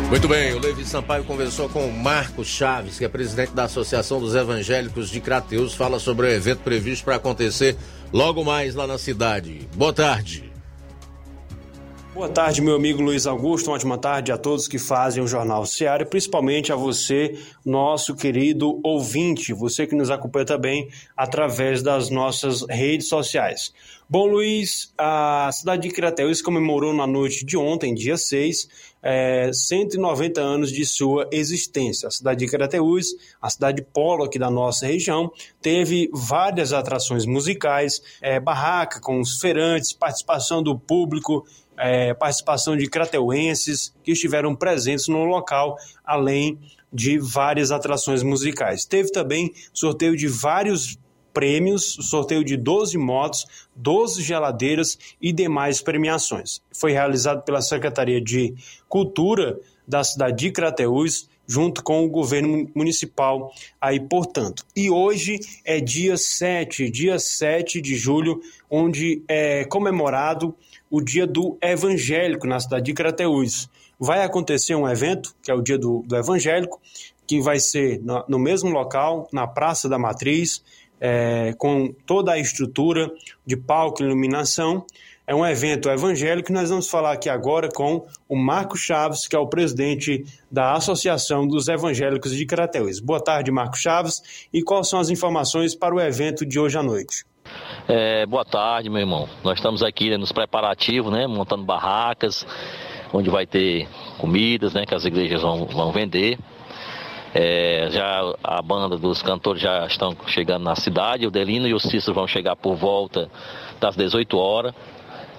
Muito bem, o Levi Sampaio conversou com o Marcos Chaves, que é presidente da Associação dos Evangélicos de Crateus, fala sobre o evento previsto para acontecer logo mais lá na cidade. Boa tarde. Boa tarde, meu amigo Luiz Augusto. Uma ótima tarde a todos que fazem o Jornal Seara e principalmente a você, nosso querido ouvinte, você que nos acompanha também através das nossas redes sociais. Bom, Luiz, a cidade de Crateus comemorou na noite de ontem, dia 6, é, 190 anos de sua existência. A cidade de Crateús, a cidade polo aqui da nossa região, teve várias atrações musicais, é, barraca com os feirantes, participação do público, é, participação de crateuenses que estiveram presentes no local, além de várias atrações musicais. Teve também sorteio de vários prêmios, sorteio de 12 motos, 12 geladeiras e demais premiações. Foi realizado pela Secretaria de Cultura da cidade de Crateús, junto com o governo municipal aí, portanto. E hoje é dia 7, dia 7 de julho, onde é comemorado o dia do evangélico na cidade de Crateús. Vai acontecer um evento, que é o dia do, do evangélico, que vai ser no, no mesmo local, na Praça da Matriz, é, com toda a estrutura de palco e iluminação. É um evento evangélico. Nós vamos falar aqui agora com o Marco Chaves, que é o presidente da Associação dos Evangélicos de Crateus. Boa tarde, Marco Chaves. E quais são as informações para o evento de hoje à noite? É, boa tarde, meu irmão. Nós estamos aqui né, nos preparativos, né, montando barracas, onde vai ter comidas, né, que as igrejas vão, vão vender. É, já a banda dos cantores já estão chegando na cidade, o Delino e o Cícero vão chegar por volta das 18 horas.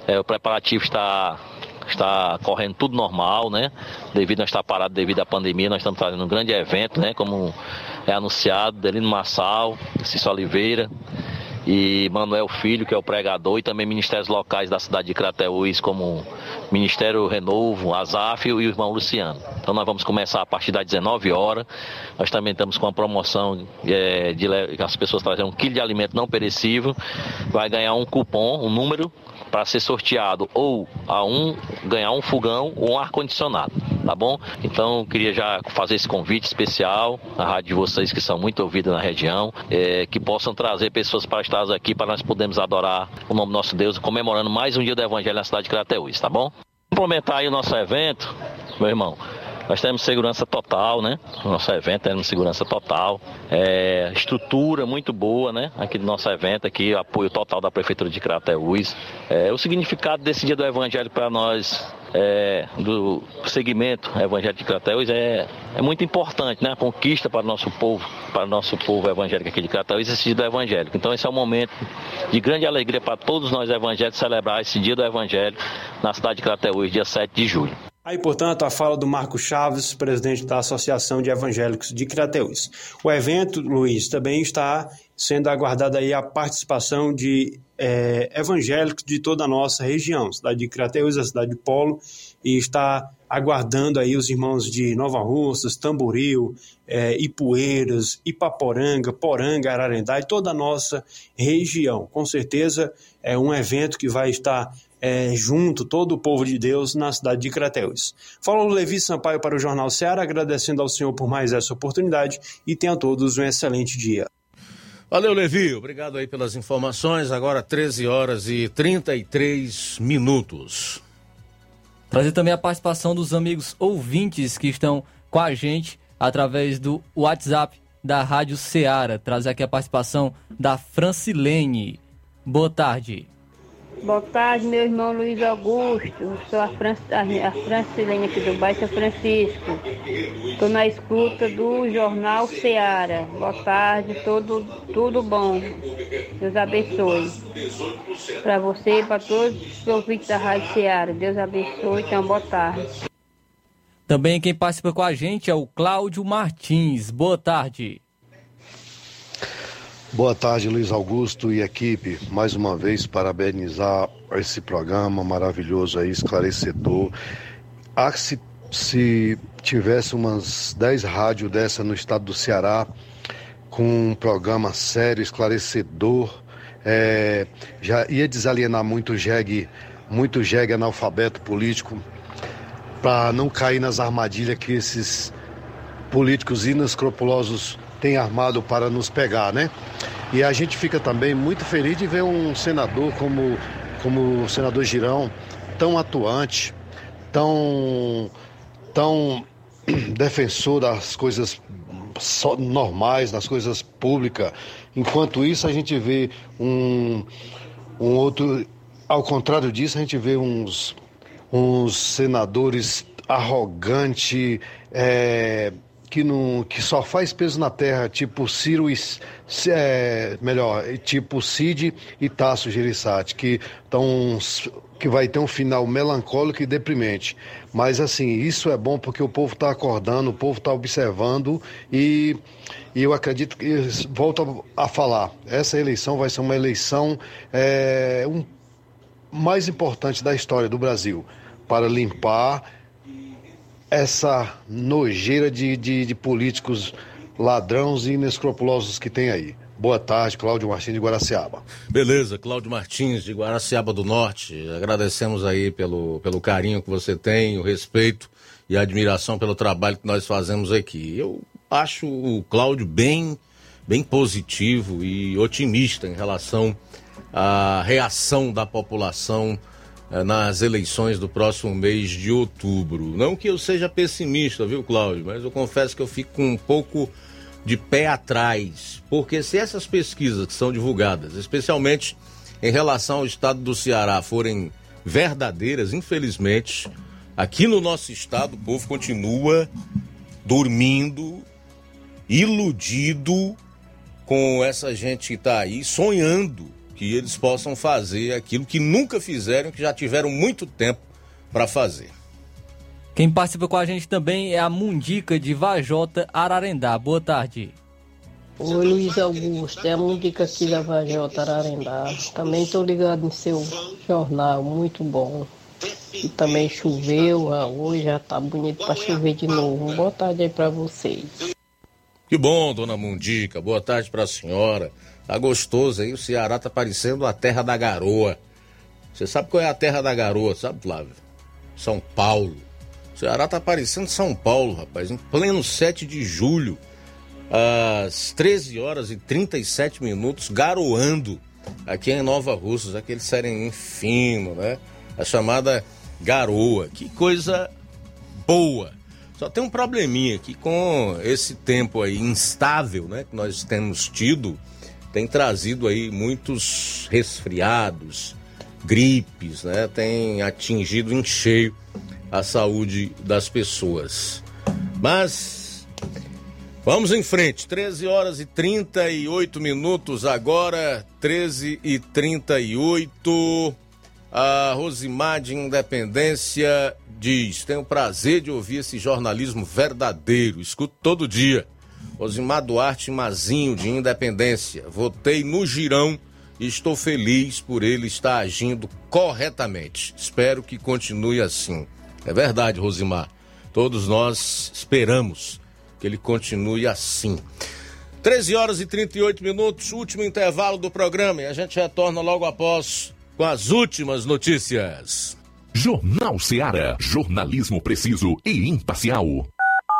É, o preparativo está, está correndo tudo normal, né? Devido a estar parado devido à pandemia, nós estamos fazendo um grande evento, né? Como é anunciado, Delino Massal, Cícero Oliveira, e Manuel Filho, que é o pregador, e também ministérios locais da cidade de Crateús, como Ministério Renovo, Azaf e o irmão Luciano. Então nós vamos começar a partir das 19 horas. Nós também estamos com a promoção é, de as pessoas trazem um quilo de alimento não perecível, vai ganhar um cupom, um número para ser sorteado ou a um ganhar um fogão ou um ar condicionado, tá bom? Então queria já fazer esse convite especial à rádio de vocês que são muito ouvidas na região, é, que possam trazer pessoas para estar aqui para nós podermos adorar o nome do nosso Deus, comemorando mais um dia do Evangelho na cidade de Crateús, tá bom? Complementar aí o nosso evento, meu irmão. Nós temos segurança total, né? No nosso evento temos segurança total. É, estrutura muito boa, né? Aqui do nosso evento, aqui, apoio total da Prefeitura de Crateús. É, o significado desse dia do Evangelho para nós é, do segmento evangélico de Crateus é, é muito importante, né? A conquista para o nosso povo, para o nosso povo evangélico aqui de Crateus, esse dia do evangélico. Então esse é um momento de grande alegria para todos nós evangélicos celebrar esse dia do evangelho na cidade de Crateus, dia 7 de julho. Aí, portanto, a fala do Marco Chaves, presidente da Associação de Evangélicos de Crateús. O evento, Luiz, também está sendo aguardada aí a participação de é, evangélicos de toda a nossa região, cidade de Crateús, a cidade de Polo, e está aguardando aí os irmãos de Nova Russas, Tamboril, é, Ipueiras, Ipaporanga, Poranga, Ararendá e toda a nossa região. Com certeza é um evento que vai estar é, junto todo o povo de Deus na cidade de Crateus. Falou Levi Sampaio para o Jornal Ceará, agradecendo ao Senhor por mais essa oportunidade e tenham todos um excelente dia. Valeu, Levi. Obrigado aí pelas informações. Agora 13 horas e 33 minutos. Trazer também a participação dos amigos ouvintes que estão com a gente através do WhatsApp da Rádio Ceará. Traz aqui a participação da Francilene. Boa tarde. Boa tarde, meu irmão Luiz Augusto. Sou a, Fran a Francilene aqui do bairro São Francisco. Estou na escuta do Jornal Seara. Boa tarde, tudo, tudo bom. Deus abençoe. Para você e para todos os ouvintes da Rádio Seara. Deus abençoe. Então, boa tarde. Também quem participa com a gente é o Cláudio Martins. Boa tarde. Boa tarde, Luiz Augusto e equipe. Mais uma vez, parabenizar esse programa maravilhoso aí, esclarecedor. Ah, se, se tivesse umas 10 rádios dessa no estado do Ceará, com um programa sério, esclarecedor, é, já ia desalienar muito jegue, muito jegue analfabeto político, para não cair nas armadilhas que esses políticos inescrupulosos tem armado para nos pegar, né? E a gente fica também muito feliz de ver um senador como, como o senador Girão, tão atuante, tão, tão <clears throat> defensor das coisas normais, das coisas públicas. Enquanto isso, a gente vê um, um outro. Ao contrário disso, a gente vê uns, uns senadores arrogantes, é, que, não, que só faz peso na terra, tipo Ciro e. É, melhor, tipo Cid e Tasso Gereissati, que, tão, que vai ter um final melancólico e deprimente. Mas assim, isso é bom porque o povo está acordando, o povo está observando e, e eu acredito que, volto a falar, essa eleição vai ser uma eleição é, um, mais importante da história do Brasil para limpar essa nojeira de, de, de políticos ladrões e inescrupulosos que tem aí. Boa tarde, Cláudio Martins de Guaraciaba. Beleza, Cláudio Martins de Guaraciaba do Norte. Agradecemos aí pelo, pelo carinho que você tem, o respeito e a admiração pelo trabalho que nós fazemos aqui. Eu acho o Cláudio bem, bem positivo e otimista em relação à reação da população nas eleições do próximo mês de outubro. Não que eu seja pessimista, viu, Cláudio? Mas eu confesso que eu fico com um pouco de pé atrás. Porque se essas pesquisas que são divulgadas, especialmente em relação ao estado do Ceará, forem verdadeiras, infelizmente, aqui no nosso estado o povo continua dormindo, iludido com essa gente que está aí, sonhando que eles possam fazer aquilo que nunca fizeram, que já tiveram muito tempo para fazer. Quem participa com a gente também é a Mundica de Vajota Ararendá. Boa tarde. Oi, Luiz Augusto, é a Mundica aqui da Vajota Ararendá. Também estou ligado no seu jornal, muito bom. E também choveu, ah, hoje já tá bonito para chover de novo. Boa tarde aí para vocês. Que bom, dona Mundica. Boa tarde para a senhora. Tá gostoso aí, o Ceará tá parecendo a terra da garoa. Você sabe qual é a terra da garoa, sabe, Flávio? São Paulo. O Ceará tá parecendo São Paulo, rapaz, em pleno 7 de julho, às 13 horas e 37 minutos, garoando aqui em Nova Russas, aquele sereninho fino, né? A chamada garoa. Que coisa boa. Só tem um probleminha aqui com esse tempo aí instável, né? Que nós temos tido tem trazido aí muitos resfriados, gripes, né? Tem atingido em cheio a saúde das pessoas. Mas vamos em frente, 13 horas e 38 minutos agora, 13 e 38. A Rosimar de Independência diz: Tenho o prazer de ouvir esse jornalismo verdadeiro, escuto todo dia. Osimar Duarte Mazinho, de Independência. Votei no Girão e estou feliz por ele estar agindo corretamente. Espero que continue assim. É verdade, Rosimar. Todos nós esperamos que ele continue assim. 13 horas e 38 minutos, último intervalo do programa e a gente retorna logo após com as últimas notícias. Jornal Seara. Jornalismo preciso e imparcial.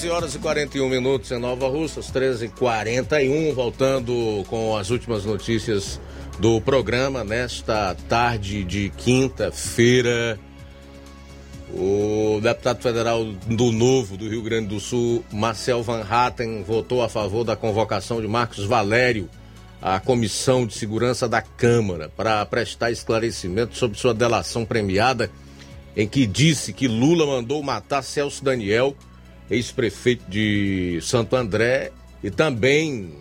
13 horas e 41 minutos em Nova Russas, 13 e 41 voltando com as últimas notícias do programa nesta tarde de quinta-feira. O deputado federal do Novo do Rio Grande do Sul, Marcel Van Hatten, votou a favor da convocação de Marcos Valério à Comissão de Segurança da Câmara para prestar esclarecimento sobre sua delação premiada, em que disse que Lula mandou matar Celso Daniel, ex-prefeito de Santo André, e também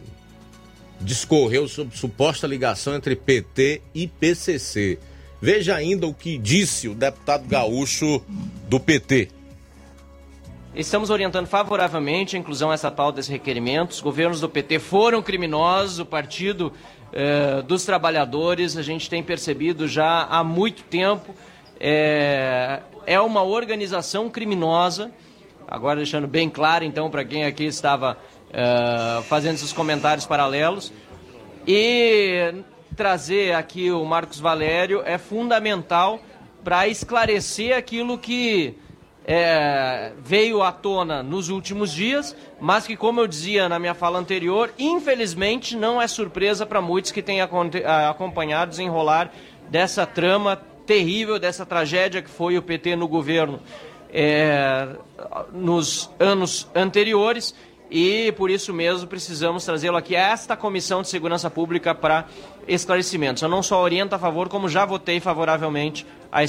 discorreu sobre suposta ligação entre PT e PCC. Veja ainda o que disse o deputado gaúcho do PT. Estamos orientando favoravelmente a inclusão essa tal desses requerimentos. Os governos do PT foram criminosos, o Partido eh, dos Trabalhadores, a gente tem percebido já há muito tempo, é, é uma organização criminosa. Agora, deixando bem claro, então, para quem aqui estava eh, fazendo esses comentários paralelos. E trazer aqui o Marcos Valério é fundamental para esclarecer aquilo que é, veio à tona nos últimos dias, mas que, como eu dizia na minha fala anterior, infelizmente não é surpresa para muitos que têm acompanhado desenrolar dessa trama terrível, dessa tragédia que foi o PT no governo é, nos anos anteriores e por isso mesmo precisamos trazê-lo aqui a esta Comissão de Segurança Pública para esclarecimentos. Eu não só oriento a favor, como já votei favoravelmente a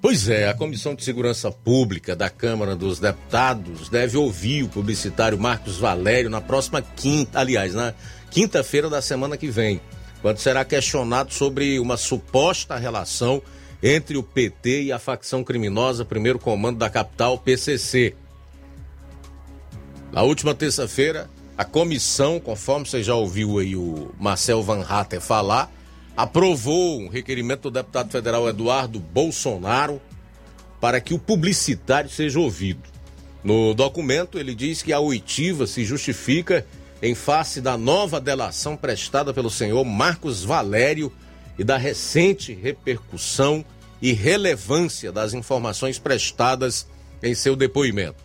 Pois é, a Comissão de Segurança Pública da Câmara dos Deputados deve ouvir o publicitário Marcos Valério na próxima quinta, aliás, na quinta-feira da semana que vem, quando será questionado sobre uma suposta relação entre o PT e a facção criminosa Primeiro Comando da Capital, PCC. Na última terça-feira, a comissão, conforme você já ouviu aí o Marcel Van Hatter falar, aprovou um requerimento do deputado federal Eduardo Bolsonaro para que o publicitário seja ouvido. No documento, ele diz que a oitiva se justifica em face da nova delação prestada pelo senhor Marcos Valério e da recente repercussão e relevância das informações prestadas em seu depoimento.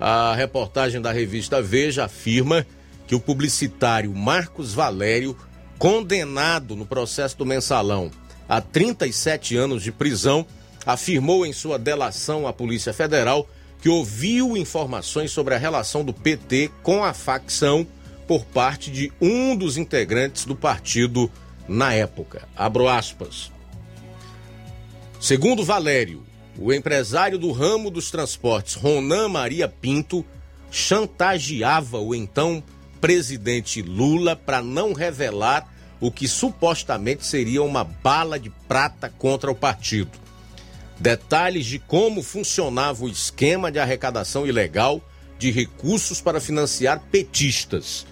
A reportagem da revista Veja afirma que o publicitário Marcos Valério condenado no processo do mensalão a 37 anos de prisão, afirmou em sua delação à Polícia Federal que ouviu informações sobre a relação do PT com a facção por parte de um dos integrantes do partido na época. Abro aspas. Segundo Valério, o empresário do ramo dos transportes, Ronan Maria Pinto, chantageava o então presidente Lula para não revelar o que supostamente seria uma bala de prata contra o partido. Detalhes de como funcionava o esquema de arrecadação ilegal de recursos para financiar petistas.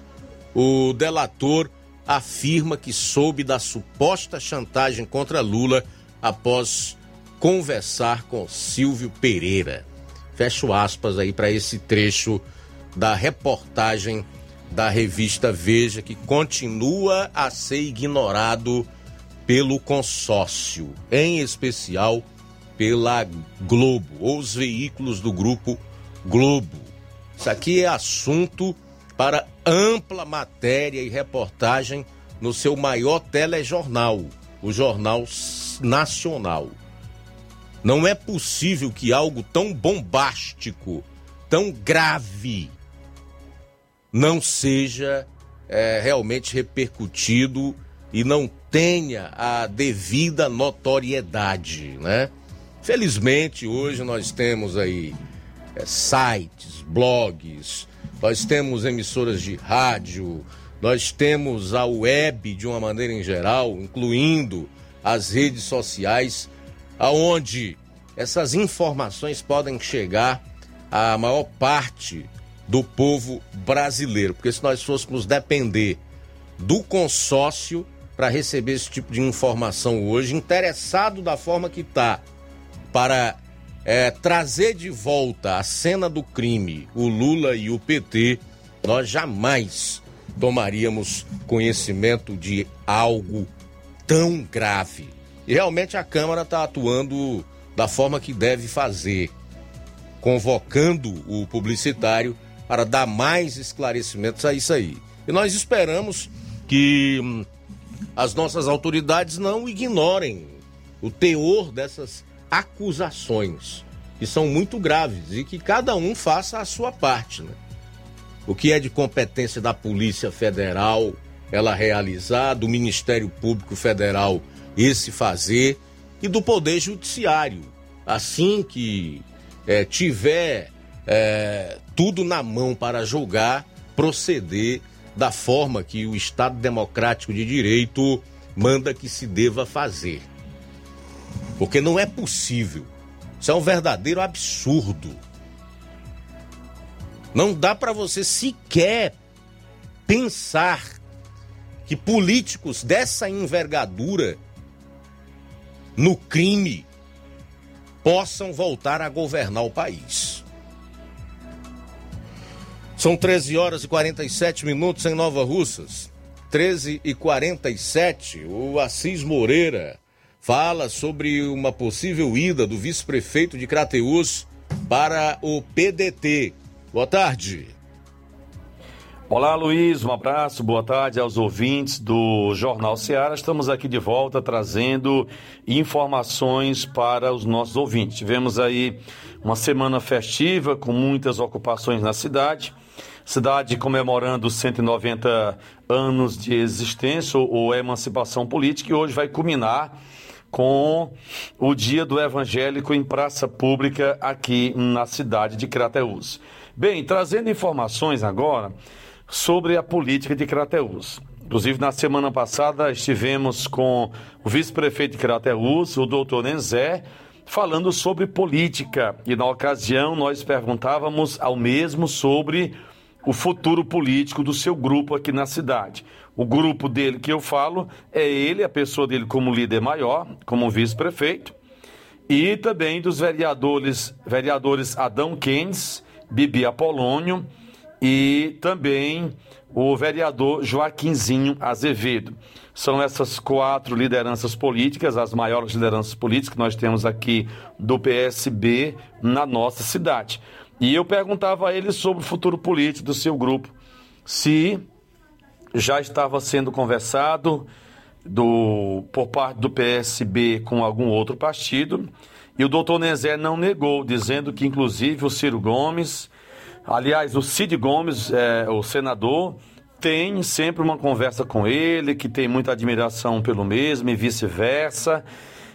O delator afirma que soube da suposta chantagem contra Lula após conversar com Silvio Pereira. Fecho aspas aí para esse trecho da reportagem da revista Veja, que continua a ser ignorado pelo consórcio, em especial pela Globo, ou os veículos do grupo Globo. Isso aqui é assunto para ampla matéria e reportagem no seu maior telejornal, o Jornal Nacional. Não é possível que algo tão bombástico, tão grave, não seja é, realmente repercutido e não tenha a devida notoriedade, né? Felizmente hoje nós temos aí é, sites, blogs, nós temos emissoras de rádio, nós temos a web de uma maneira em geral, incluindo as redes sociais, aonde essas informações podem chegar à maior parte do povo brasileiro. Porque se nós fôssemos depender do consórcio para receber esse tipo de informação hoje, interessado da forma que está, para é, trazer de volta a cena do crime, o Lula e o PT, nós jamais tomaríamos conhecimento de algo tão grave. E realmente a Câmara está atuando da forma que deve fazer, convocando o publicitário para dar mais esclarecimentos a isso aí. E nós esperamos que hum, as nossas autoridades não ignorem o teor dessas acusações, que são muito graves, e que cada um faça a sua parte. Né? O que é de competência da Polícia Federal, ela realizar, do Ministério Público Federal, esse fazer, e do Poder Judiciário. Assim que é, tiver é, tudo na mão para julgar, proceder da forma que o Estado Democrático de Direito manda que se deva fazer. Porque não é possível. Isso é um verdadeiro absurdo. Não dá para você sequer pensar que políticos dessa envergadura no crime possam voltar a governar o país. São 13 horas e 47 minutos em Nova Russas. 13 e 47. O Assis Moreira fala sobre uma possível ida do vice-prefeito de Crateús para o PDT. Boa tarde. Olá, Luiz, um abraço, boa tarde aos ouvintes do Jornal Seara. Estamos aqui de volta trazendo informações para os nossos ouvintes. Tivemos aí uma semana festiva com muitas ocupações na cidade. Cidade comemorando 190 anos de existência ou emancipação política e hoje vai culminar com o Dia do Evangélico em praça pública aqui na cidade de Crateús. Bem, trazendo informações agora sobre a política de Crateús. Inclusive, na semana passada, estivemos com o vice-prefeito de Crateús, o doutor Nenzé, falando sobre política. E na ocasião, nós perguntávamos ao mesmo sobre o futuro político do seu grupo aqui na cidade. O grupo dele que eu falo é ele, a pessoa dele como líder maior, como vice-prefeito, e também dos vereadores, vereadores Adão Keynes, Bibi Apolônio e também o vereador Joaquinzinho Azevedo. São essas quatro lideranças políticas, as maiores lideranças políticas que nós temos aqui do PSB na nossa cidade. E eu perguntava a ele sobre o futuro político do seu grupo, se já estava sendo conversado do, por parte do PSB com algum outro partido. E o doutor Nezé não negou, dizendo que inclusive o Ciro Gomes Aliás, o Cid Gomes, é, o senador, tem sempre uma conversa com ele, que tem muita admiração pelo mesmo e vice-versa,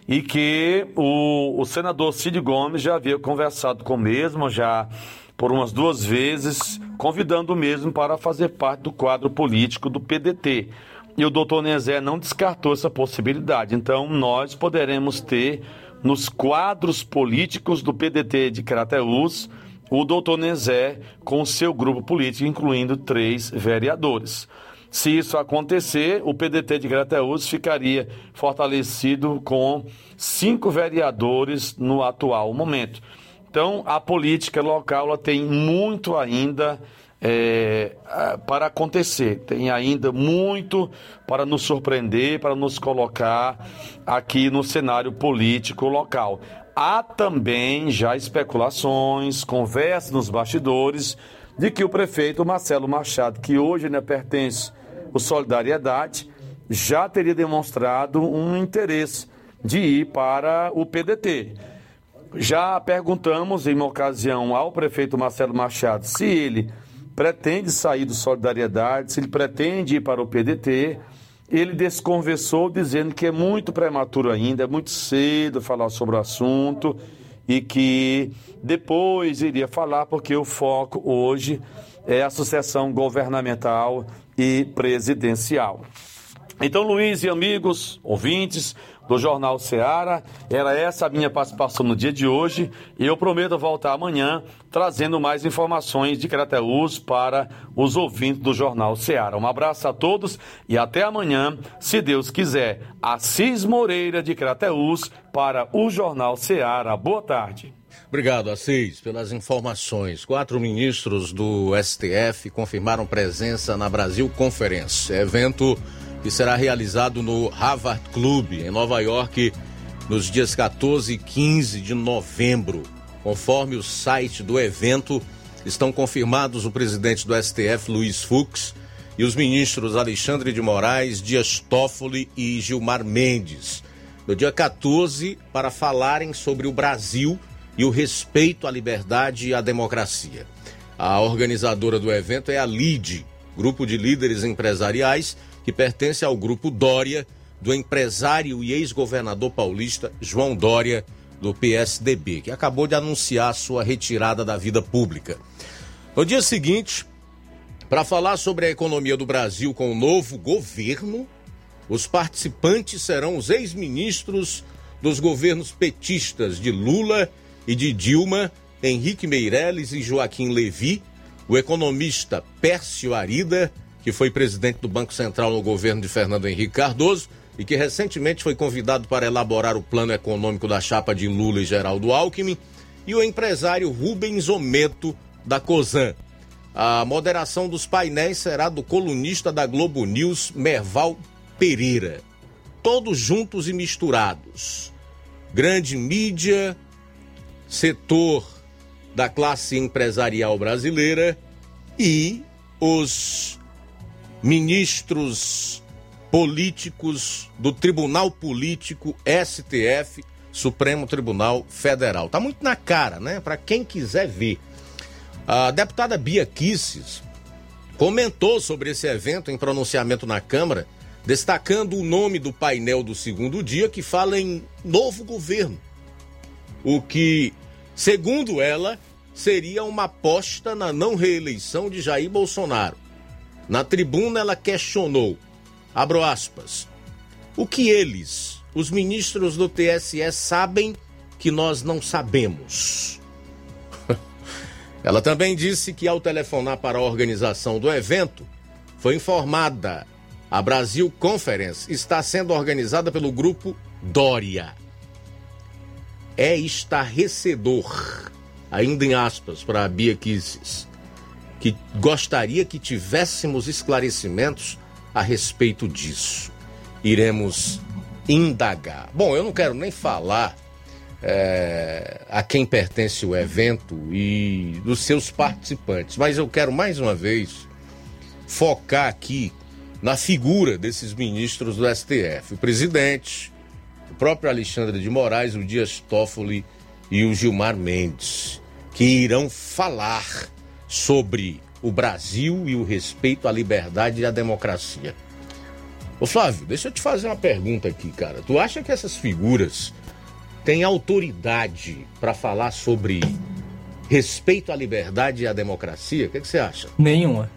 e que o, o senador Cid Gomes já havia conversado com o mesmo, já por umas duas vezes, convidando o mesmo para fazer parte do quadro político do PDT. E o doutor Nezé não descartou essa possibilidade. Então, nós poderemos ter nos quadros políticos do PDT de Crateús o doutor Nezé com seu grupo político, incluindo três vereadores. Se isso acontecer, o PDT de Grateus ficaria fortalecido com cinco vereadores no atual momento. Então, a política local tem muito ainda é, para acontecer, tem ainda muito para nos surpreender, para nos colocar aqui no cenário político local. Há também já especulações, conversas nos bastidores de que o prefeito Marcelo Machado, que hoje né, pertence ao Solidariedade, já teria demonstrado um interesse de ir para o PDT. Já perguntamos em uma ocasião ao prefeito Marcelo Machado se ele pretende sair do Solidariedade, se ele pretende ir para o PDT ele desconversou dizendo que é muito prematuro ainda, é muito cedo falar sobre o assunto e que depois iria falar porque o foco hoje é a sucessão governamental e presidencial. Então, Luiz e amigos, ouvintes, do Jornal Seara. Era essa a minha participação no dia de hoje e eu prometo voltar amanhã trazendo mais informações de Crateús para os ouvintes do Jornal Seara. Um abraço a todos e até amanhã, se Deus quiser. Assis Moreira de Crateús para o Jornal Seara. Boa tarde. Obrigado, Assis, pelas informações. Quatro ministros do STF confirmaram presença na Brasil Conference, evento que será realizado no Harvard Club, em Nova York, nos dias 14 e 15 de novembro. Conforme o site do evento, estão confirmados o presidente do STF, Luiz Fux, e os ministros Alexandre de Moraes, Dias Toffoli e Gilmar Mendes, no dia 14, para falarem sobre o Brasil e o respeito à liberdade e à democracia. A organizadora do evento é a LIDE, Grupo de Líderes Empresariais, que pertence ao grupo Dória, do empresário e ex-governador paulista João Dória, do PSDB, que acabou de anunciar sua retirada da vida pública. No dia seguinte, para falar sobre a economia do Brasil com o novo governo, os participantes serão os ex-ministros dos governos petistas de Lula e de Dilma, Henrique Meirelles e Joaquim Levi, o economista Pércio Arida que foi presidente do Banco Central no governo de Fernando Henrique Cardoso e que recentemente foi convidado para elaborar o plano econômico da chapa de Lula e Geraldo Alckmin, e o empresário Rubens Ometo, da COSAN. A moderação dos painéis será do colunista da Globo News, Merval Pereira. Todos juntos e misturados. Grande mídia, setor da classe empresarial brasileira e os ministros políticos do Tribunal Político STF, Supremo Tribunal Federal. Tá muito na cara, né? Para quem quiser ver. A deputada Bia Kisses comentou sobre esse evento em pronunciamento na Câmara, destacando o nome do painel do segundo dia que fala em novo governo. O que, segundo ela, seria uma aposta na não reeleição de Jair Bolsonaro. Na tribuna ela questionou, abro aspas, o que eles, os ministros do TSE, sabem que nós não sabemos. <laughs> Ela também disse que, ao telefonar para a organização do evento, foi informada a Brasil Conference está sendo organizada pelo grupo Dória. É estarrecedor, ainda em aspas, para a Bia Kisses, que gostaria que tivéssemos esclarecimentos a respeito disso. Iremos indagar. Bom, eu não quero nem falar é, a quem pertence o evento e dos seus participantes. Mas eu quero mais uma vez focar aqui na figura desses ministros do STF: o presidente, o próprio Alexandre de Moraes, o Dias Toffoli e o Gilmar Mendes, que irão falar sobre o Brasil e o respeito à liberdade e à democracia. Ô Flávio, deixa eu te fazer uma pergunta aqui, cara. Tu acha que essas figuras tem autoridade para falar sobre respeito à liberdade e à democracia? O que, que, você acha? Nenhuma.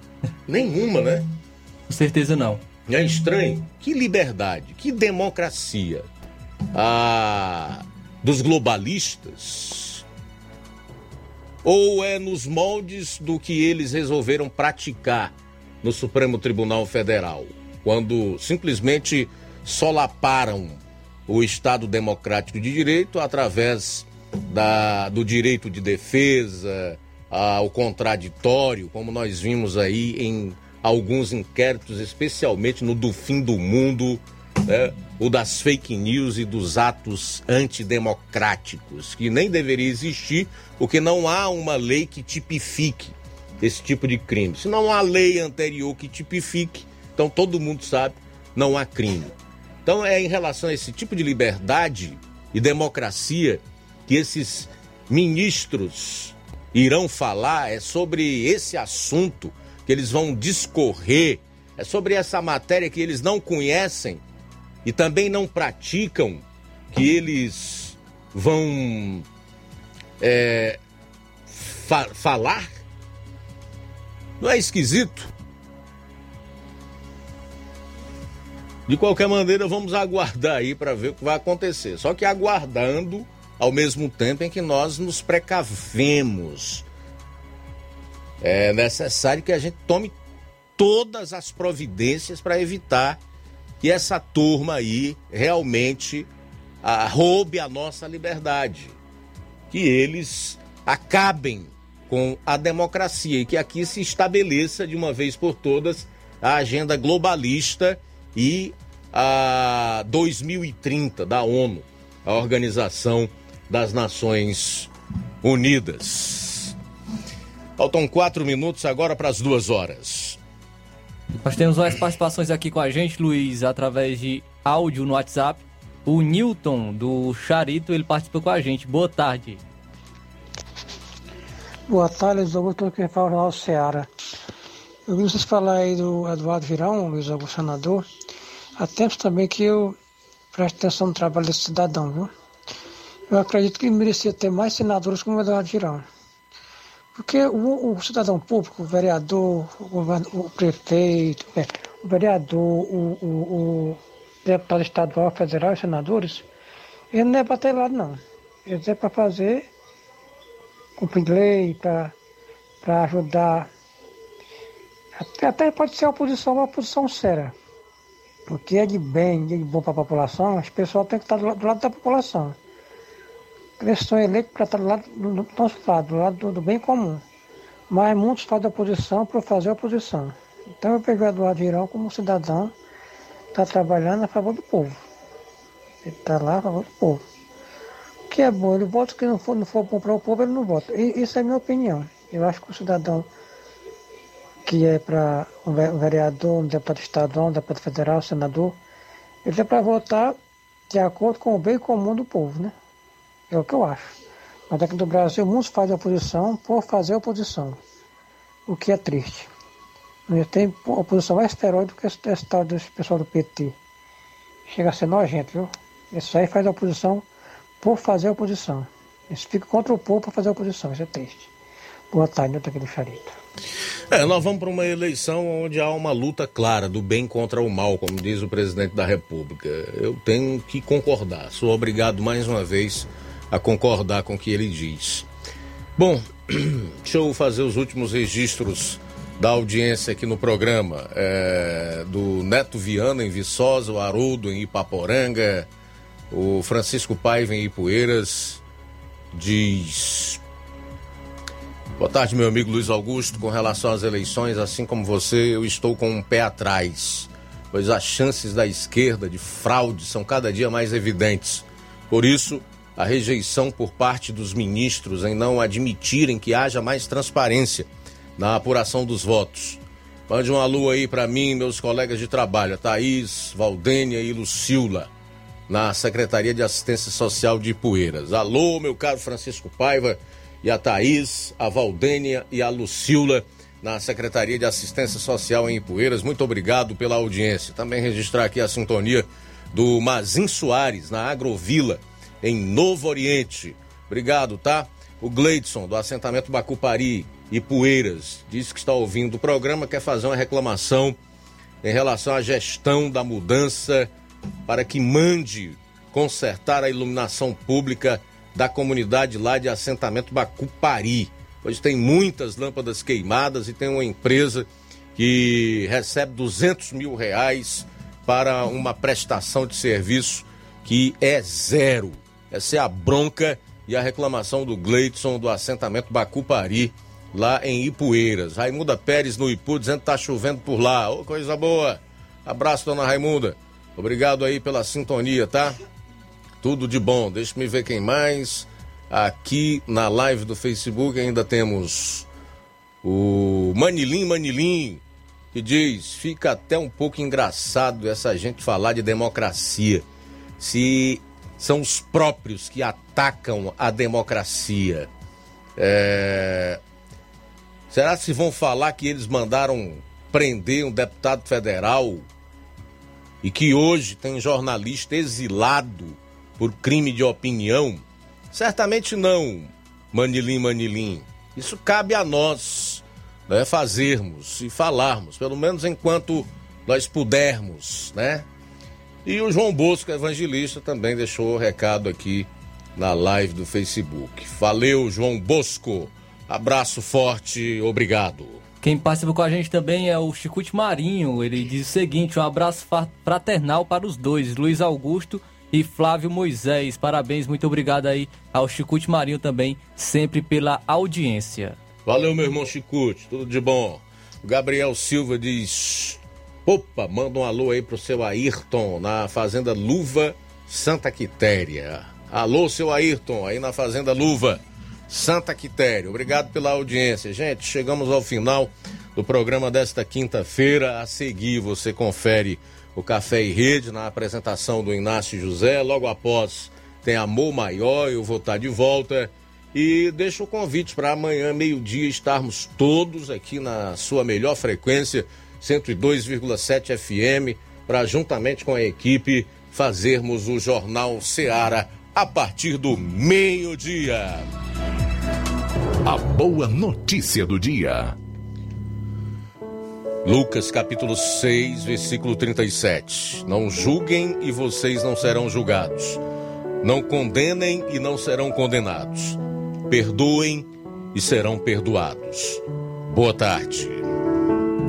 Nenhuma, né? Com certeza não. É estranho. Que liberdade, que democracia ah, dos globalistas? Ou é nos moldes do que eles resolveram praticar no Supremo Tribunal Federal, quando simplesmente solaparam o Estado Democrático de Direito através da, do direito de defesa, ao contraditório, como nós vimos aí em alguns inquéritos, especialmente no do fim do mundo, né? O das fake news e dos atos antidemocráticos, que nem deveria existir, porque não há uma lei que tipifique esse tipo de crime. Se não há lei anterior que tipifique, então todo mundo sabe, não há crime. Então é em relação a esse tipo de liberdade e democracia que esses ministros irão falar, é sobre esse assunto que eles vão discorrer, é sobre essa matéria que eles não conhecem e também não praticam, que eles vão é, fa falar. Não é esquisito? De qualquer maneira, vamos aguardar aí para ver o que vai acontecer. Só que aguardando ao mesmo tempo em que nós nos precavemos. É necessário que a gente tome todas as providências para evitar que essa turma aí realmente roube a nossa liberdade. Que eles acabem com a democracia e que aqui se estabeleça de uma vez por todas a agenda globalista e a 2030 da ONU, a Organização das Nações Unidas. Faltam quatro minutos agora para as duas horas. Nós temos mais participações aqui com a gente, Luiz, através de áudio no WhatsApp. O Newton do Charito, ele participa com a gente. Boa tarde. Boa tarde, Luiz Augusto, aqui fala o Ceará. Eu vi vocês falar aí do Eduardo Virão, Luiz Augusto Senador. Há tempos também que eu presto atenção no trabalho desse cidadão, viu? Eu acredito que merecia ter mais senadores como o Eduardo Girão. Porque o, o cidadão público, o vereador, o, o prefeito, é, o vereador, o, o, deputado estadual, federal e senadores, ele não é para ter lado, não. Eles é para fazer, cumprir lei, para ajudar. Até, até pode ser a oposição, uma oposição séria. O que é de bem, de bom para a população, as pessoas têm que estar do do lado da população. Eles são eleitos para estar do lado do, nosso lado, do lado do, do, bem comum. Mas muitos fazem oposição para fazer oposição. Então eu vejo o Eduardo Girão como um cidadão está trabalhando a favor do povo. Ele está lá a favor do povo. O que é bom, ele vota que não for, não for bom para o povo, ele não vota. E, isso é a minha opinião. Eu acho que o cidadão que é para um vereador, um deputado estadual, um deputado federal, um senador, ele é para votar de acordo com o bem comum do povo, né? É o que eu acho. Mas aqui no Brasil, muitos fazem oposição por fazer oposição, o que é triste. Não tem oposição mais feroz do que esse, esse tal desse pessoal do PT. Chega a ser nojento, viu? Isso aí faz oposição por fazer oposição. Eles ficam contra o povo para fazer oposição, isso é triste. Boa tarde, Nilton aqui do Charito. É, nós vamos para uma eleição onde há uma luta clara do bem contra o mal, como diz o presidente da República. Eu tenho que concordar. Sou obrigado mais uma vez a concordar com o que ele diz. Bom, <clears throat> deixa eu fazer os últimos registros da audiência aqui no programa. É, do Neto Viana em Viçosa, o Haroldo em Ipaporanga, o Francisco Paiva em Ipueiras diz Boa tarde, meu amigo Luiz Augusto. Com relação às eleições, assim como você, eu estou com um pé atrás, pois as chances da esquerda de fraude são cada dia mais evidentes. Por isso, a rejeição por parte dos ministros em não admitirem que haja mais transparência na apuração dos votos. Mande um alô aí para mim meus colegas de trabalho, Thaís, Valdênia e Lucila, na Secretaria de Assistência Social de Ipueiras. Alô, meu caro Francisco Paiva e a Thaís, a Valdênia e a Lucila na Secretaria de Assistência Social em Ipueiras. Muito obrigado pela audiência. Também registrar aqui a sintonia do Mazin Soares, na Agrovila, em Novo Oriente. Obrigado, tá? O Gleidson, do assentamento Bacupari, Ipueiras, disse que está ouvindo o programa, quer fazer uma reclamação em relação à gestão da mudança para que mande consertar a iluminação pública da comunidade lá de assentamento Bacupari. Pois tem muitas lâmpadas queimadas e tem uma empresa que recebe 200 mil reais para uma prestação de serviço que é zero. Essa é a bronca e a reclamação do Gleidson do assentamento Bacupari, lá em Ipueiras. Raimunda Pérez no Ipu dizendo que tá chovendo por lá. Ô, coisa boa. Abraço, dona Raimunda. Obrigado aí pela sintonia, tá? Tudo de bom. Deixa me ver quem mais. Aqui na live do Facebook ainda temos o Manilim Manilim, que diz: fica até um pouco engraçado essa gente falar de democracia. Se são os próprios que atacam a democracia. É... Será que vão falar que eles mandaram prender um deputado federal e que hoje tem jornalista exilado por crime de opinião? Certamente não, Manilim Manilim. Isso cabe a nós né, fazermos e falarmos, pelo menos enquanto nós pudermos, né? E o João Bosco, evangelista, também deixou o recado aqui na live do Facebook. Valeu, João Bosco. Abraço forte, obrigado. Quem participa com a gente também é o Chicute Marinho. Ele diz o seguinte: um abraço fraternal para os dois, Luiz Augusto e Flávio Moisés. Parabéns, muito obrigado aí ao Chicute Marinho também, sempre pela audiência. Valeu, meu irmão Chicute, tudo de bom. O Gabriel Silva diz: Opa, manda um alô aí pro seu Ayrton na Fazenda Luva Santa Quitéria. Alô, seu Ayrton, aí na Fazenda Luva Santa Quitéria. Obrigado pela audiência. Gente, chegamos ao final do programa desta quinta-feira. A seguir, você confere o Café e Rede na apresentação do Inácio José. Logo após tem Amor Maior, eu vou estar de volta. E deixo o convite para amanhã, meio-dia, estarmos todos aqui na sua melhor frequência, 102,7 FM, para juntamente com a equipe fazermos o Jornal Seara a partir do meio-dia. A boa notícia do dia. Lucas capítulo 6, versículo 37. Não julguem e vocês não serão julgados. Não condenem e não serão condenados. Perdoem e serão perdoados. Boa tarde.